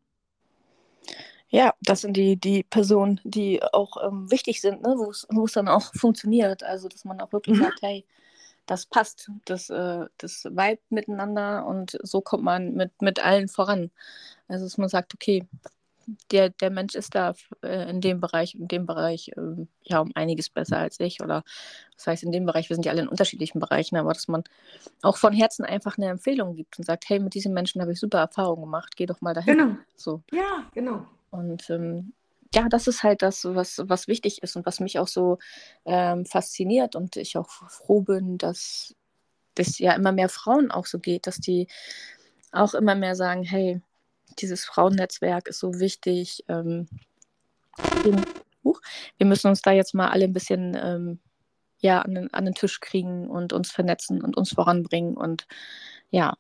Ja, das sind die, die Personen, die auch ähm, wichtig sind, ne? wo es dann auch funktioniert. Also, dass man auch wirklich mhm. sagt, hey, das passt, das, äh, das Vibe miteinander und so kommt man mit, mit allen voran. Also, dass man sagt, okay, der, der Mensch ist da äh, in dem Bereich, in dem Bereich äh, ja um einiges besser als ich. Oder das heißt, in dem Bereich, wir sind ja alle in unterschiedlichen Bereichen, aber dass man auch von Herzen einfach eine Empfehlung gibt und sagt, hey, mit diesen Menschen habe ich super Erfahrungen gemacht, geh doch mal dahin. Genau. So. Ja, genau. Und ähm, ja, das ist halt das, was, was wichtig ist und was mich auch so ähm, fasziniert und ich auch froh bin, dass das ja immer mehr Frauen auch so geht, dass die auch immer mehr sagen, hey, dieses Frauennetzwerk ist so wichtig. Ähm, wir, müssen uns da jetzt mal alle ein bisschen ähm, ja, an den, an den Tisch kriegen und uns vernetzen und uns voranbringen und ja,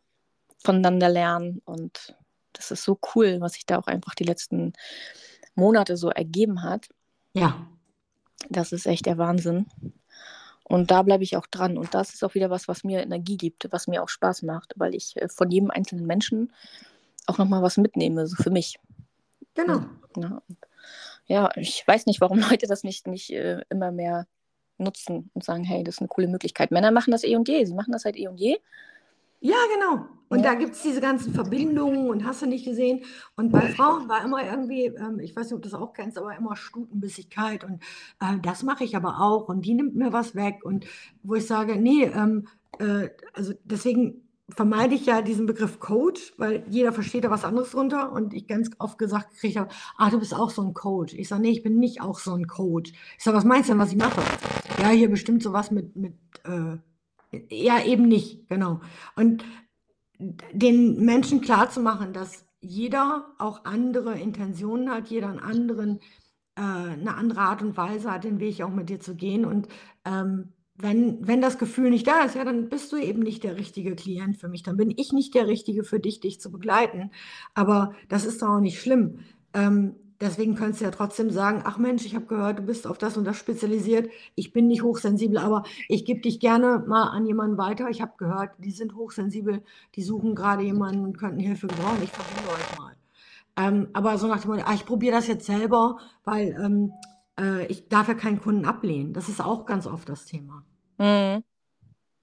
voneinander lernen. Und das ist so cool, was sich da auch einfach die letzten Monate so ergeben hat. Ja. Das ist echt der Wahnsinn. Und da bleibe ich auch dran. Und das ist auch wieder was, was mir Energie gibt, was mir auch Spaß macht, weil ich äh, von jedem einzelnen Menschen auch nochmal was mitnehme, so für mich. Genau. Ja, ja, ich weiß nicht, warum Leute das nicht, nicht äh, immer mehr nutzen und sagen, hey, das ist eine coole Möglichkeit. Männer machen das eh und je. Sie machen das seit eh und je. Ja, genau. Und ja. da gibt es diese ganzen Verbindungen und hast du nicht gesehen. Und bei Frauen war immer irgendwie, ähm, ich weiß nicht, ob du das auch kennst, aber immer Stutenbissigkeit. Und äh, das mache ich aber auch. Und die nimmt mir was weg. Und wo ich sage, nee, ähm, äh, also deswegen vermeide ich ja diesen Begriff Coach, weil jeder versteht da was anderes drunter. Und ich ganz oft gesagt kriege, ah, du bist auch so ein Coach. Ich sage, nee, ich bin nicht auch so ein Coach. Ich sage, was meinst du denn, was ich mache? Ja, hier bestimmt sowas mit, mit äh, ja, eben nicht, genau. Und den Menschen klarzumachen, dass jeder auch andere Intentionen hat, jeder einen anderen, äh, eine andere Art und Weise hat, den Weg auch mit dir zu gehen. Und ähm, wenn, wenn das Gefühl nicht da ist, ja, dann bist du eben nicht der richtige Klient für mich. Dann bin ich nicht der Richtige für dich, dich zu begleiten. Aber das ist doch auch nicht schlimm. Ähm, Deswegen könntest du ja trotzdem sagen, ach Mensch, ich habe gehört, du bist auf das und das spezialisiert. Ich bin nicht hochsensibel, aber ich gebe dich gerne mal an jemanden weiter. Ich habe gehört, die sind hochsensibel, die suchen gerade jemanden und könnten Hilfe gebrauchen. Ich verbinde euch mal. Ähm, aber so nach dem Motto, ah, ich probiere das jetzt selber, weil ähm, äh, ich darf ja keinen Kunden ablehnen. Das ist auch ganz oft das Thema. Mhm.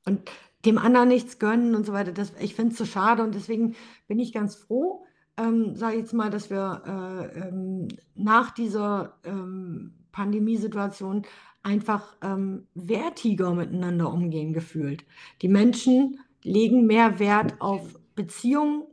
Und dem anderen nichts gönnen und so weiter. Das, ich finde es so schade und deswegen bin ich ganz froh, ähm, sage ich jetzt mal, dass wir äh, ähm, nach dieser ähm, Pandemiesituation einfach ähm, wertiger miteinander umgehen gefühlt. Die Menschen legen mehr Wert auf Beziehungen,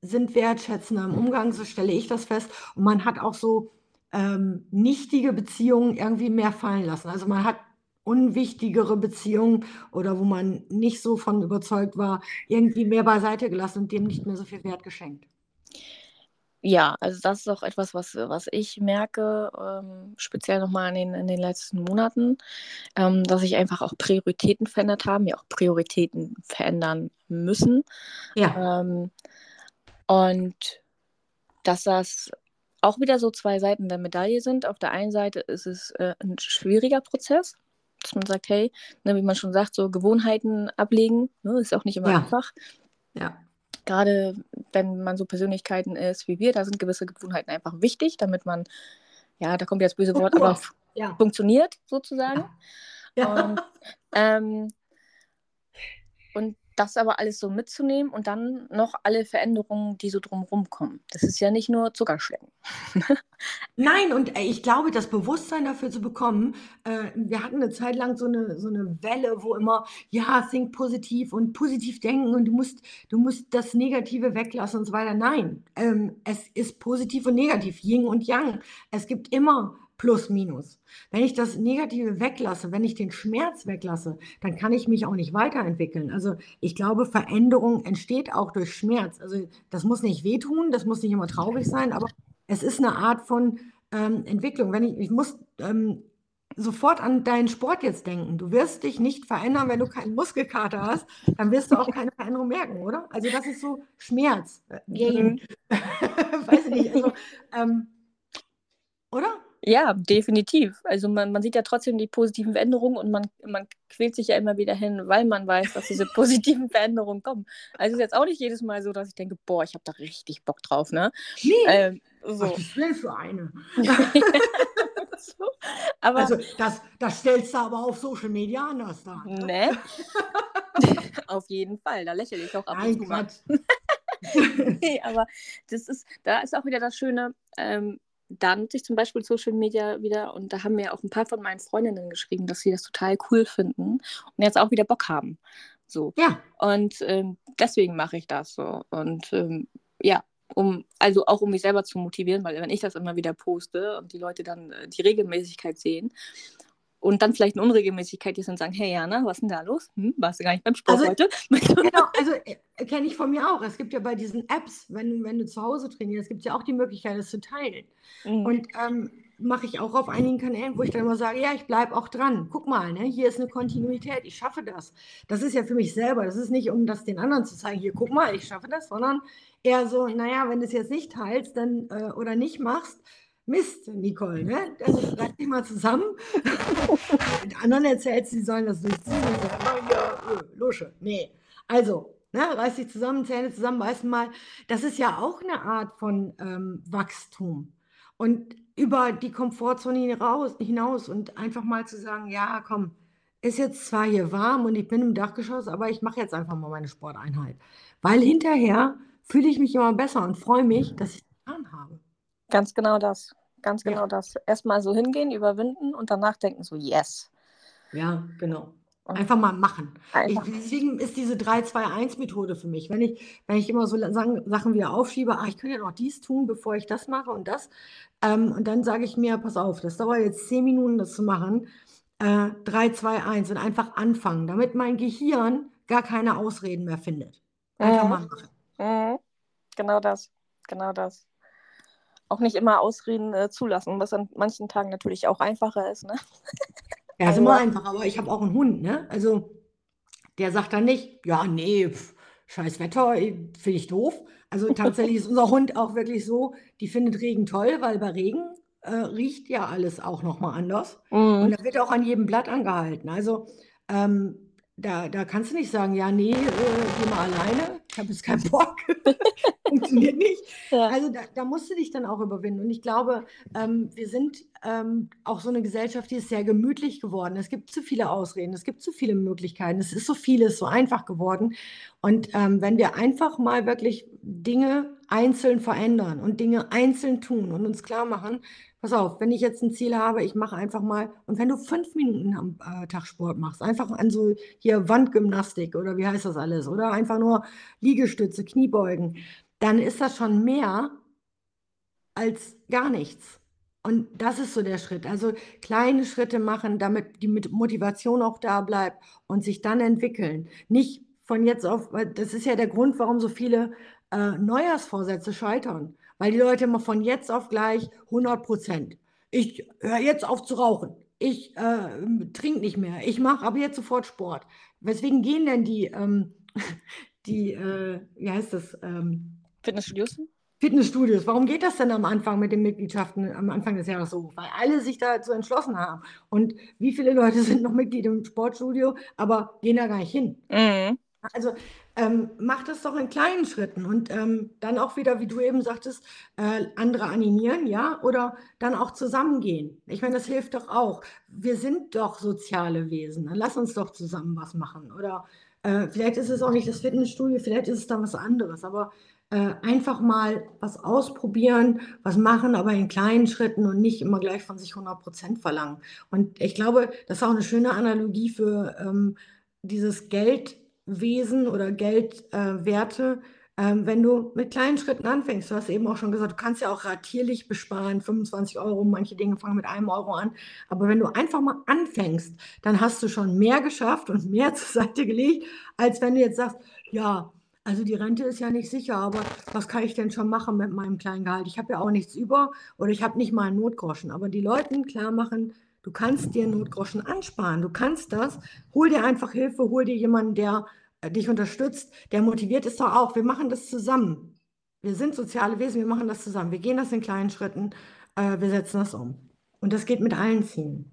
sind wertschätzender im Umgang, so stelle ich das fest. Und man hat auch so ähm, nichtige Beziehungen irgendwie mehr fallen lassen. Also man hat unwichtigere Beziehungen oder wo man nicht so von überzeugt war, irgendwie mehr beiseite gelassen und dem nicht mehr so viel Wert geschenkt. Ja, also das ist auch etwas, was, was ich merke, ähm, speziell nochmal in den, in den letzten Monaten, ähm, dass sich einfach auch Prioritäten verändert haben, ja auch Prioritäten verändern müssen. Ja. Ähm, und dass das auch wieder so zwei Seiten der Medaille sind. Auf der einen Seite ist es äh, ein schwieriger Prozess, dass man sagt, hey, ne, wie man schon sagt, so Gewohnheiten ablegen, ne, ist auch nicht immer ja. einfach. Ja gerade wenn man so Persönlichkeiten ist wie wir, da sind gewisse Gewohnheiten einfach wichtig, damit man, ja, da kommt jetzt böse Wort, aber ja. funktioniert sozusagen. Ja. Und, ähm, und das aber alles so mitzunehmen und dann noch alle Veränderungen, die so drumherum kommen. Das ist ja nicht nur Zuckerschlecken. Nein, und äh, ich glaube, das Bewusstsein dafür zu bekommen, äh, wir hatten eine Zeit lang so eine, so eine Welle, wo immer, ja, think positiv und positiv denken und du musst, du musst das Negative weglassen und so weiter. Nein, ähm, es ist positiv und negativ, Yin und Yang. Es gibt immer plus minus. Wenn ich das Negative weglasse, wenn ich den Schmerz weglasse, dann kann ich mich auch nicht weiterentwickeln. Also ich glaube, Veränderung entsteht auch durch Schmerz. Also das muss nicht wehtun, das muss nicht immer traurig sein, aber es ist eine Art von ähm, Entwicklung. Wenn ich, ich muss ähm, sofort an deinen Sport jetzt denken. Du wirst dich nicht verändern, wenn du keinen Muskelkater hast, dann wirst du auch keine Veränderung merken, oder? Also das ist so Schmerz. Gain. Mhm. Weiß ich nicht. Also, ähm, oder? Ja, definitiv. Also man, man sieht ja trotzdem die positiven Veränderungen und man, man quält sich ja immer wieder hin, weil man weiß, dass diese positiven Veränderungen kommen. Also es ist jetzt auch nicht jedes Mal so, dass ich denke, boah, ich habe da richtig Bock drauf, ne? Nee. Ähm, so. Ach, ich will für eine. so. aber, also das, das stellst du aber auf Social Media anders dar. Ne? ne? auf jeden Fall, da lächle ich auch ab Nein, und zu mal. nee, aber das ist, da ist auch wieder das Schöne, ähm, da nutze ich zum Beispiel Social Media wieder und da haben mir auch ein paar von meinen Freundinnen geschrieben, dass sie das total cool finden und jetzt auch wieder Bock haben. So. Ja. Und ähm, deswegen mache ich das so. Und ähm, ja, um, also auch um mich selber zu motivieren, weil wenn ich das immer wieder poste und die Leute dann äh, die Regelmäßigkeit sehen und dann vielleicht eine Unregelmäßigkeit ist und sagen, hey Jana, was ist denn da los? Hm, warst du gar nicht beim Sport Also, heute? genau, also äh, kenne ich von mir auch. Es gibt ja bei diesen Apps, wenn du, wenn du zu Hause trainierst, gibt es ja auch die Möglichkeit, das zu teilen. Mhm. Und ähm, mache ich auch auf einigen Kanälen, wo ich dann immer sage, ja, ich bleibe auch dran. Guck mal, ne, hier ist eine Kontinuität, ich schaffe das. Das ist ja für mich selber. Das ist nicht, um das den anderen zu zeigen, hier, guck mal, ich schaffe das, sondern eher so, naja, wenn du es jetzt nicht teilst dann, äh, oder nicht machst, Mist, Nicole, ne? Also reiß dich mal zusammen. Den anderen erzählst, sie sollen das durchziehen. Lusche. Nee. Also, ne, reiß dich zusammen, Zähne zusammen, beißen mal. Das ist ja auch eine Art von ähm, Wachstum. Und über die Komfortzone hinaus, hinaus und einfach mal zu sagen, ja, komm, ist jetzt zwar hier warm und ich bin im Dachgeschoss, aber ich mache jetzt einfach mal meine Sporteinheit. Weil hinterher fühle ich mich immer besser und freue mich, dass ich es getan habe. Ganz genau das. Ganz Ja. genau das. Erstmal so hingehen, überwinden und danach denken so, yes. Ja, genau. Einfach mal machen. Ich, einfach. deswegen ist diese 3-2-1-Methode für mich. Wenn ich, wenn ich immer so la- Sachen wieder aufschiebe, ah, ich könnte ja noch dies tun, bevor ich das mache und das. Ähm, und dann sage ich mir, pass auf, das dauert jetzt 10 Minuten, das zu machen. Äh, 3, 2, 1 und einfach anfangen, damit mein Gehirn gar keine Ausreden mehr findet. Einfach Mhm. mal machen. Mhm. Genau das. Genau das. Auch nicht immer Ausreden äh, zulassen, was an manchen Tagen natürlich auch einfacher ist. Ne? Ja, ist immer Aber einfach, aber ich habe auch einen Hund, ne? Also der sagt dann nicht, ja, nee, pf, scheiß Wetter, finde ich doof. Also tatsächlich ist unser Hund auch wirklich so, die findet Regen toll, weil bei Regen äh, riecht ja alles auch nochmal anders. Und mhm. da wird auch an jedem Blatt angehalten. Also ähm, da, da kannst du nicht sagen, ja, nee, äh, geh mal alleine, ich habe jetzt keinen Bock. Funktioniert nicht. ja. Also da, da musst du dich dann auch überwinden. Und ich glaube, ähm, wir sind ähm, auch so eine Gesellschaft, die ist sehr gemütlich geworden. Es gibt zu viele Ausreden, es gibt zu viele Möglichkeiten, es ist so vieles so einfach geworden. Und ähm, wenn wir einfach mal wirklich Dinge einzeln verändern und Dinge einzeln tun und uns klar machen, pass auf, wenn ich jetzt ein Ziel habe, ich mache einfach mal, und wenn du fünf Minuten am äh, Tag Sport machst, einfach an so hier Wandgymnastik oder wie heißt das alles, oder einfach nur Liegestütze, Kniebeugen, dann ist das schon mehr als gar nichts. Und das ist so der Schritt. Also kleine Schritte machen, damit die Motivation auch da bleibt und sich dann entwickeln. Nicht von jetzt auf, weil das ist ja der Grund, warum so viele äh, Neujahrsvorsätze scheitern. Weil die Leute immer von jetzt auf gleich 100 Prozent. Ich höre jetzt auf zu rauchen. Ich äh, trinke nicht mehr. Ich mache aber jetzt sofort Sport. Weswegen gehen denn die, ähm, die äh, wie heißt das, ähm, Fitnessstudios? Fitnessstudios. Warum geht das denn am Anfang mit den Mitgliedschaften am Anfang des Jahres so? Weil alle sich dazu entschlossen haben. Und wie viele Leute sind noch Mitglied im Sportstudio, aber gehen da gar nicht hin? Mhm. Also ähm, mach das doch in kleinen Schritten und ähm, dann auch wieder, wie du eben sagtest, äh, andere animieren, ja, oder dann auch zusammengehen. Ich meine, das hilft doch auch. Wir sind doch soziale Wesen. Dann lass uns doch zusammen was machen. Oder äh, vielleicht ist es auch nicht das Fitnessstudio, vielleicht ist es dann was anderes. Aber äh, einfach mal was ausprobieren, was machen, aber in kleinen Schritten und nicht immer gleich von sich 100 Prozent verlangen. Und ich glaube, das ist auch eine schöne Analogie für ähm, dieses Geldwesen oder Geldwerte. Ähm, wenn du mit kleinen Schritten anfängst, du hast eben auch schon gesagt, du kannst ja auch ratierlich besparen, 25 Euro, manche Dinge fangen mit einem Euro an. Aber wenn du einfach mal anfängst, dann hast du schon mehr geschafft und mehr zur Seite gelegt, als wenn du jetzt sagst, ja, also die Rente ist ja nicht sicher, aber was kann ich denn schon machen mit meinem kleinen Gehalt? Ich habe ja auch nichts über oder ich habe nicht mal einen Notgroschen. Aber die Leuten klar machen, du kannst dir Notgroschen ansparen, du kannst das. Hol dir einfach Hilfe, hol dir jemanden, der äh, dich unterstützt, der motiviert ist doch auch. Wir machen das zusammen. Wir sind soziale Wesen, wir machen das zusammen. Wir gehen das in kleinen Schritten, äh, wir setzen das um. Und das geht mit allen Zielen.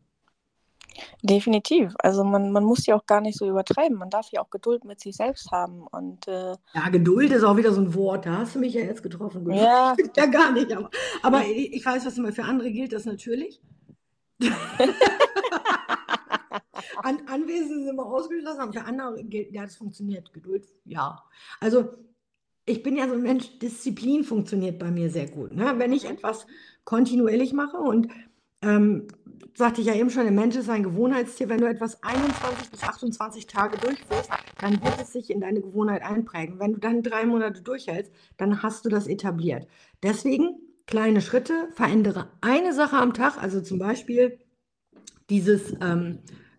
Definitiv. Also man, man muss ja auch gar nicht so übertreiben. Man darf ja auch Geduld mit sich selbst haben. Und äh, Ja, Geduld ist auch wieder so ein Wort. Da hast du mich ja jetzt getroffen. Geduld ja, ja gar nicht. Aber, aber ich weiß, was immer für andere gilt, das natürlich. An, Anwesen sind immer ausgeschlossen, aber für andere gilt, ja, das funktioniert. Geduld, ja. Also ich bin ja so ein Mensch, Disziplin funktioniert bei mir sehr gut. Ne? Wenn ich etwas kontinuierlich mache und ähm, sagte ich ja eben schon, der Mensch ist ein Gewohnheitstier. Wenn du etwas 21 bis 28 Tage durchführst, dann wird es sich in deine Gewohnheit einprägen. Wenn du dann drei Monate durchhältst, dann hast du das etabliert. Deswegen kleine Schritte, verändere eine Sache am Tag, also zum Beispiel dieses, ähm,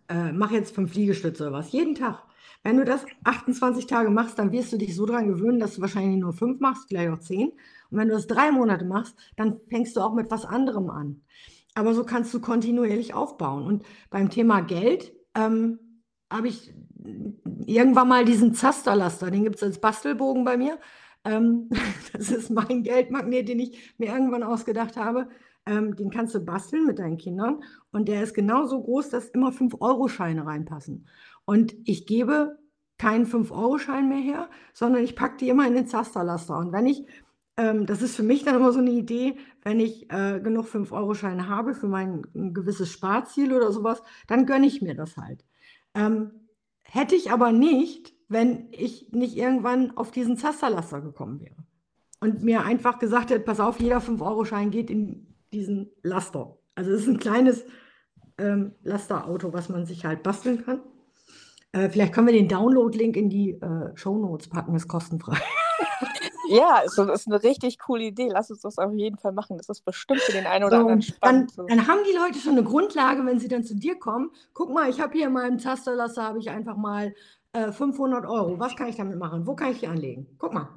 äh, mach jetzt fünf Liegestütze oder was, jeden Tag. Wenn du das 28 Tage machst, dann wirst du dich so daran gewöhnen, dass du wahrscheinlich nur fünf machst, vielleicht auch zehn. Und wenn du das drei Monate machst, dann fängst du auch mit was anderem an. Aber so kannst du kontinuierlich aufbauen. Und beim Thema Geld ähm, habe ich irgendwann mal diesen Zasterlaster, den gibt es als Bastelbogen bei mir. Ähm, das ist mein Geldmagnet, den ich mir irgendwann ausgedacht habe. Ähm, den kannst du basteln mit deinen Kindern und der ist genauso groß, dass immer 5-Euro-Scheine reinpassen. Und ich gebe keinen 5-Euro-Schein mehr her, sondern ich packe die immer in den Zasterlaster. Und wenn ich, ähm, das ist für mich dann immer so eine Idee, wenn ich äh, genug 5-Euro-Scheine habe für mein gewisses Sparziel oder sowas, dann gönne ich mir das halt. Ähm, hätte ich aber nicht, wenn ich nicht irgendwann auf diesen Zasterlaster gekommen wäre. Und mir einfach gesagt hätte, pass auf, jeder 5-Euro-Schein geht in diesen Laster. Also es ist ein kleines ähm, Lasterauto, was man sich halt basteln kann. Äh, vielleicht können wir den Download-Link in die äh, Show Notes packen, ist kostenfrei. Ja, das ist eine richtig coole Idee. Lass uns das auf jeden Fall machen. Das ist bestimmt für den einen oder so, anderen spannend. Dann, dann, haben die Leute schon eine Grundlage, wenn sie dann zu dir kommen. Guck mal, ich habe hier in meinem Tasterlaster habe ich einfach mal äh, 500 Euro. Was kann ich damit machen? Wo kann ich die anlegen? Guck mal.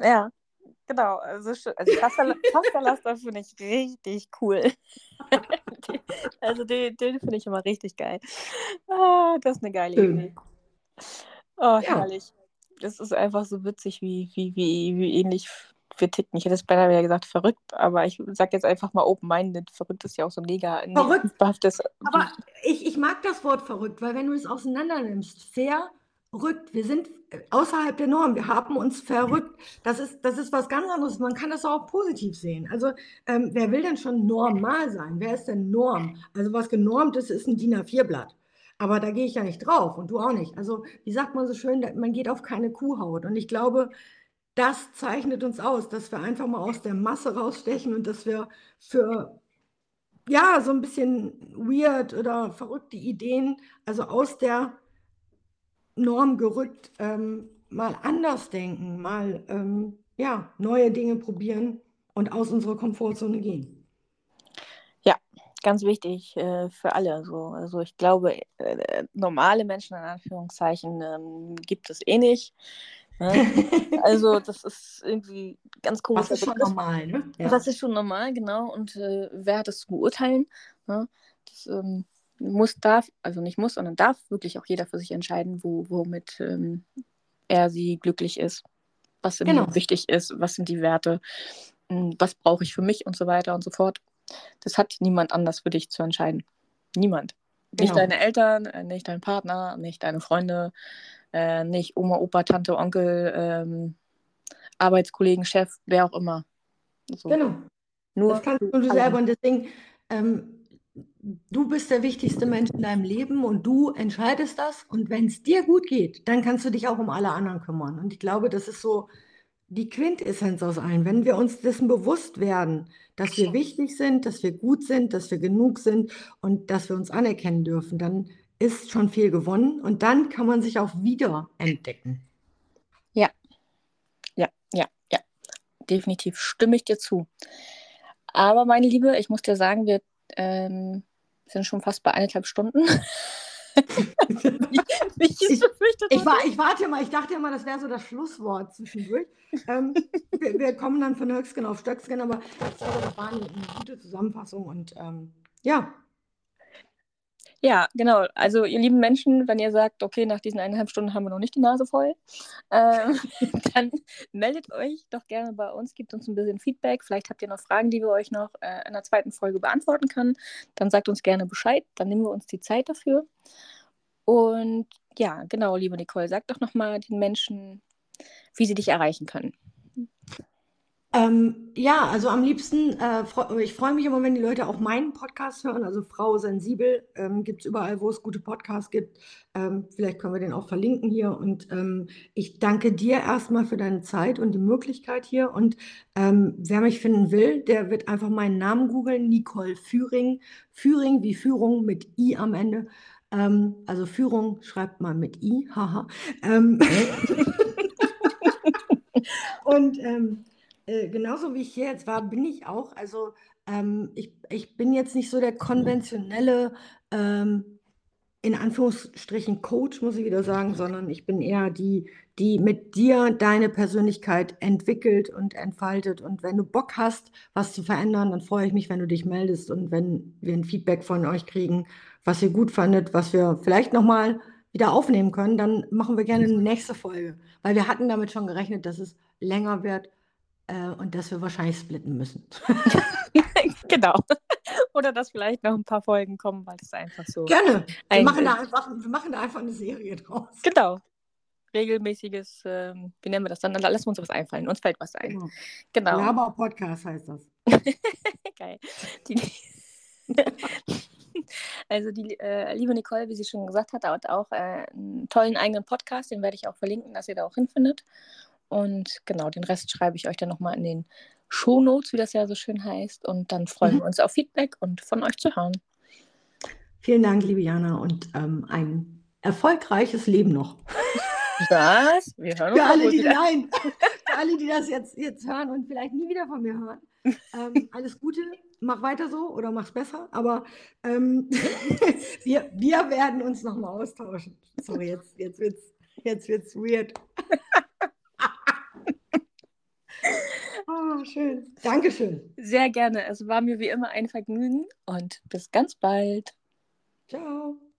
Ja, genau. Also, also Tasterlaster finde ich richtig cool. also den, den finde ich immer richtig geil. Ah, das ist eine geile Schön. Idee. Oh, herrlich. Ja das ist einfach so witzig, wie, wie, wie, wie ähnlich wir ticken. Ich hätte es beinahe gesagt, verrückt, aber ich sage jetzt einfach mal open-minded. Verrückt ist ja auch so mega verrückt. Aber ich, ich mag das Wort verrückt, weil wenn du es auseinander nimmst, verrückt, wir sind außerhalb der Norm, wir haben uns verrückt. Das ist, das ist was ganz anderes. Man kann das auch positiv sehen. Also, ähm, wer will denn schon normal sein? Wer ist denn Norm? Also, was genormt ist, ist ein DIN A4-Blatt. Aber da gehe ich ja nicht drauf und du auch nicht. Also, wie sagt man so schön, man geht auf keine Kuhhaut. Und ich glaube, das zeichnet uns aus, dass wir einfach mal aus der Masse rausstechen und dass wir für ja, so ein bisschen weird oder verrückte Ideen, also aus der Norm gerückt, ähm, mal anders denken, mal ähm, ja, neue Dinge probieren und aus unserer Komfortzone gehen ganz wichtig äh, für alle. So. Also ich glaube, äh, normale Menschen in Anführungszeichen ähm, gibt es eh nicht. Ne? also das ist irgendwie ganz komisch. Das ist schon normal, ne? Ja. Das ist schon normal, genau. Und äh, wer hat das zu beurteilen? Ne? Das ähm, muss, darf, also nicht muss, sondern darf wirklich auch jeder für sich entscheiden, wo, womit ähm, er sie glücklich ist, was genau. wichtig ist, was sind die Werte, hm, was brauche ich für mich und so weiter und so fort. Das hat niemand anders für dich zu entscheiden. Niemand. Nicht genau. deine Eltern, äh, nicht dein Partner, nicht deine Freunde, äh, nicht Oma, Opa, Tante, Onkel, ähm, Arbeitskollegen, Chef, wer auch immer. So. Genau. Nur das kannst du selber und deswegen, ähm, du bist der wichtigste Mensch in deinem Leben und du entscheidest das und wenn es dir gut geht, dann kannst du dich auch um alle anderen kümmern. Und ich glaube, das ist so die Quintessenz aus allen. Wenn wir uns dessen bewusst werden, dass wir wichtig sind, dass wir gut sind, dass wir genug sind und dass wir uns anerkennen dürfen, dann ist schon viel gewonnen und dann kann man sich auch wieder entdecken. Ja, ja, ja, ja. Definitiv stimme ich dir zu. Aber meine Liebe, ich muss dir sagen, wir ähm, sind schon fast bei eineinhalb Stunden. ich, ich, ich, war, ich warte mal, ich dachte immer, das wäre so das Schlusswort zwischendurch. Ähm, wir, wir, kommen dann von Höchstgen auf Stöcksken, aber ich glaube, das war eine, eine gute Zusammenfassung und ähm, ja. Ja, genau. Also ihr lieben Menschen, wenn ihr sagt, okay, nach diesen eineinhalb Stunden haben wir noch nicht die Nase voll, äh, dann meldet euch doch gerne bei uns, gebt uns ein bisschen Feedback. Vielleicht habt ihr noch Fragen, die wir euch noch äh, in der zweiten Folge beantworten können. Dann sagt uns gerne Bescheid, dann nehmen wir uns die Zeit dafür. Und ja, genau, liebe Nicole, sag doch nochmal den Menschen, wie sie dich erreichen können. Ähm, ja, also am liebsten, äh, freu, ich freue mich immer, wenn die Leute auch meinen Podcast hören. Also Frau Sensibel ähm, gibt es überall, wo es gute Podcasts gibt. Ähm, vielleicht können wir den auch verlinken hier. Und ähm, ich danke dir erstmal für deine Zeit und die Möglichkeit hier. Und ähm, wer mich finden will, der wird einfach meinen Namen googeln, Nicole Führing. Führing wie Führung mit I am Ende. Ähm, also Führung schreibt man mit I, haha. Ähm, und ähm, äh, genauso wie ich hier jetzt war, bin ich auch. Also ähm, ich, ich bin jetzt nicht so der konventionelle, ähm, in Anführungsstrichen Coach, muss ich wieder sagen, sondern ich bin eher die, die mit dir deine Persönlichkeit entwickelt und entfaltet. Und wenn du Bock hast, was zu verändern, dann freue ich mich, wenn du dich meldest und wenn wir ein Feedback von euch kriegen, was ihr gut fandet, was wir vielleicht nochmal wieder aufnehmen können, dann machen wir gerne eine nächste Folge. Weil wir hatten damit schon gerechnet, dass es länger wird äh, und dass wir wahrscheinlich splitten müssen. genau. Oder dass vielleicht noch ein paar Folgen kommen, weil es einfach so. Gerne. Wir machen, da einfach, wir machen da einfach eine Serie draus. Genau. Regelmäßiges, ähm, wie nennen wir das dann? Dann lassen wir uns was einfallen. Uns fällt was ein. Genau. genau. Laber-Podcast heißt das. Geil. Die, also die äh, liebe Nicole, wie sie schon gesagt hat, hat auch äh, einen tollen eigenen Podcast, den werde ich auch verlinken, dass ihr da auch hinfindet. Und genau, den Rest schreibe ich euch dann nochmal in den Shownotes, wie das ja so schön heißt. Und dann freuen mhm. wir uns auf Feedback und von euch zu hören. Vielen Dank, liebe Jana, und ähm, ein erfolgreiches Leben noch. Was? Wir hören uns für alle, die, nein, für alle, die das jetzt, jetzt hören und vielleicht nie wieder von mir hören. Ähm, alles Gute, mach weiter so oder mach's besser. Aber ähm, wir, wir werden uns nochmal austauschen. Sorry, jetzt, jetzt wird's, jetzt wird's weird. Oh, schön. Dankeschön. Sehr gerne. Es war mir wie immer ein Vergnügen und bis ganz bald. Ciao.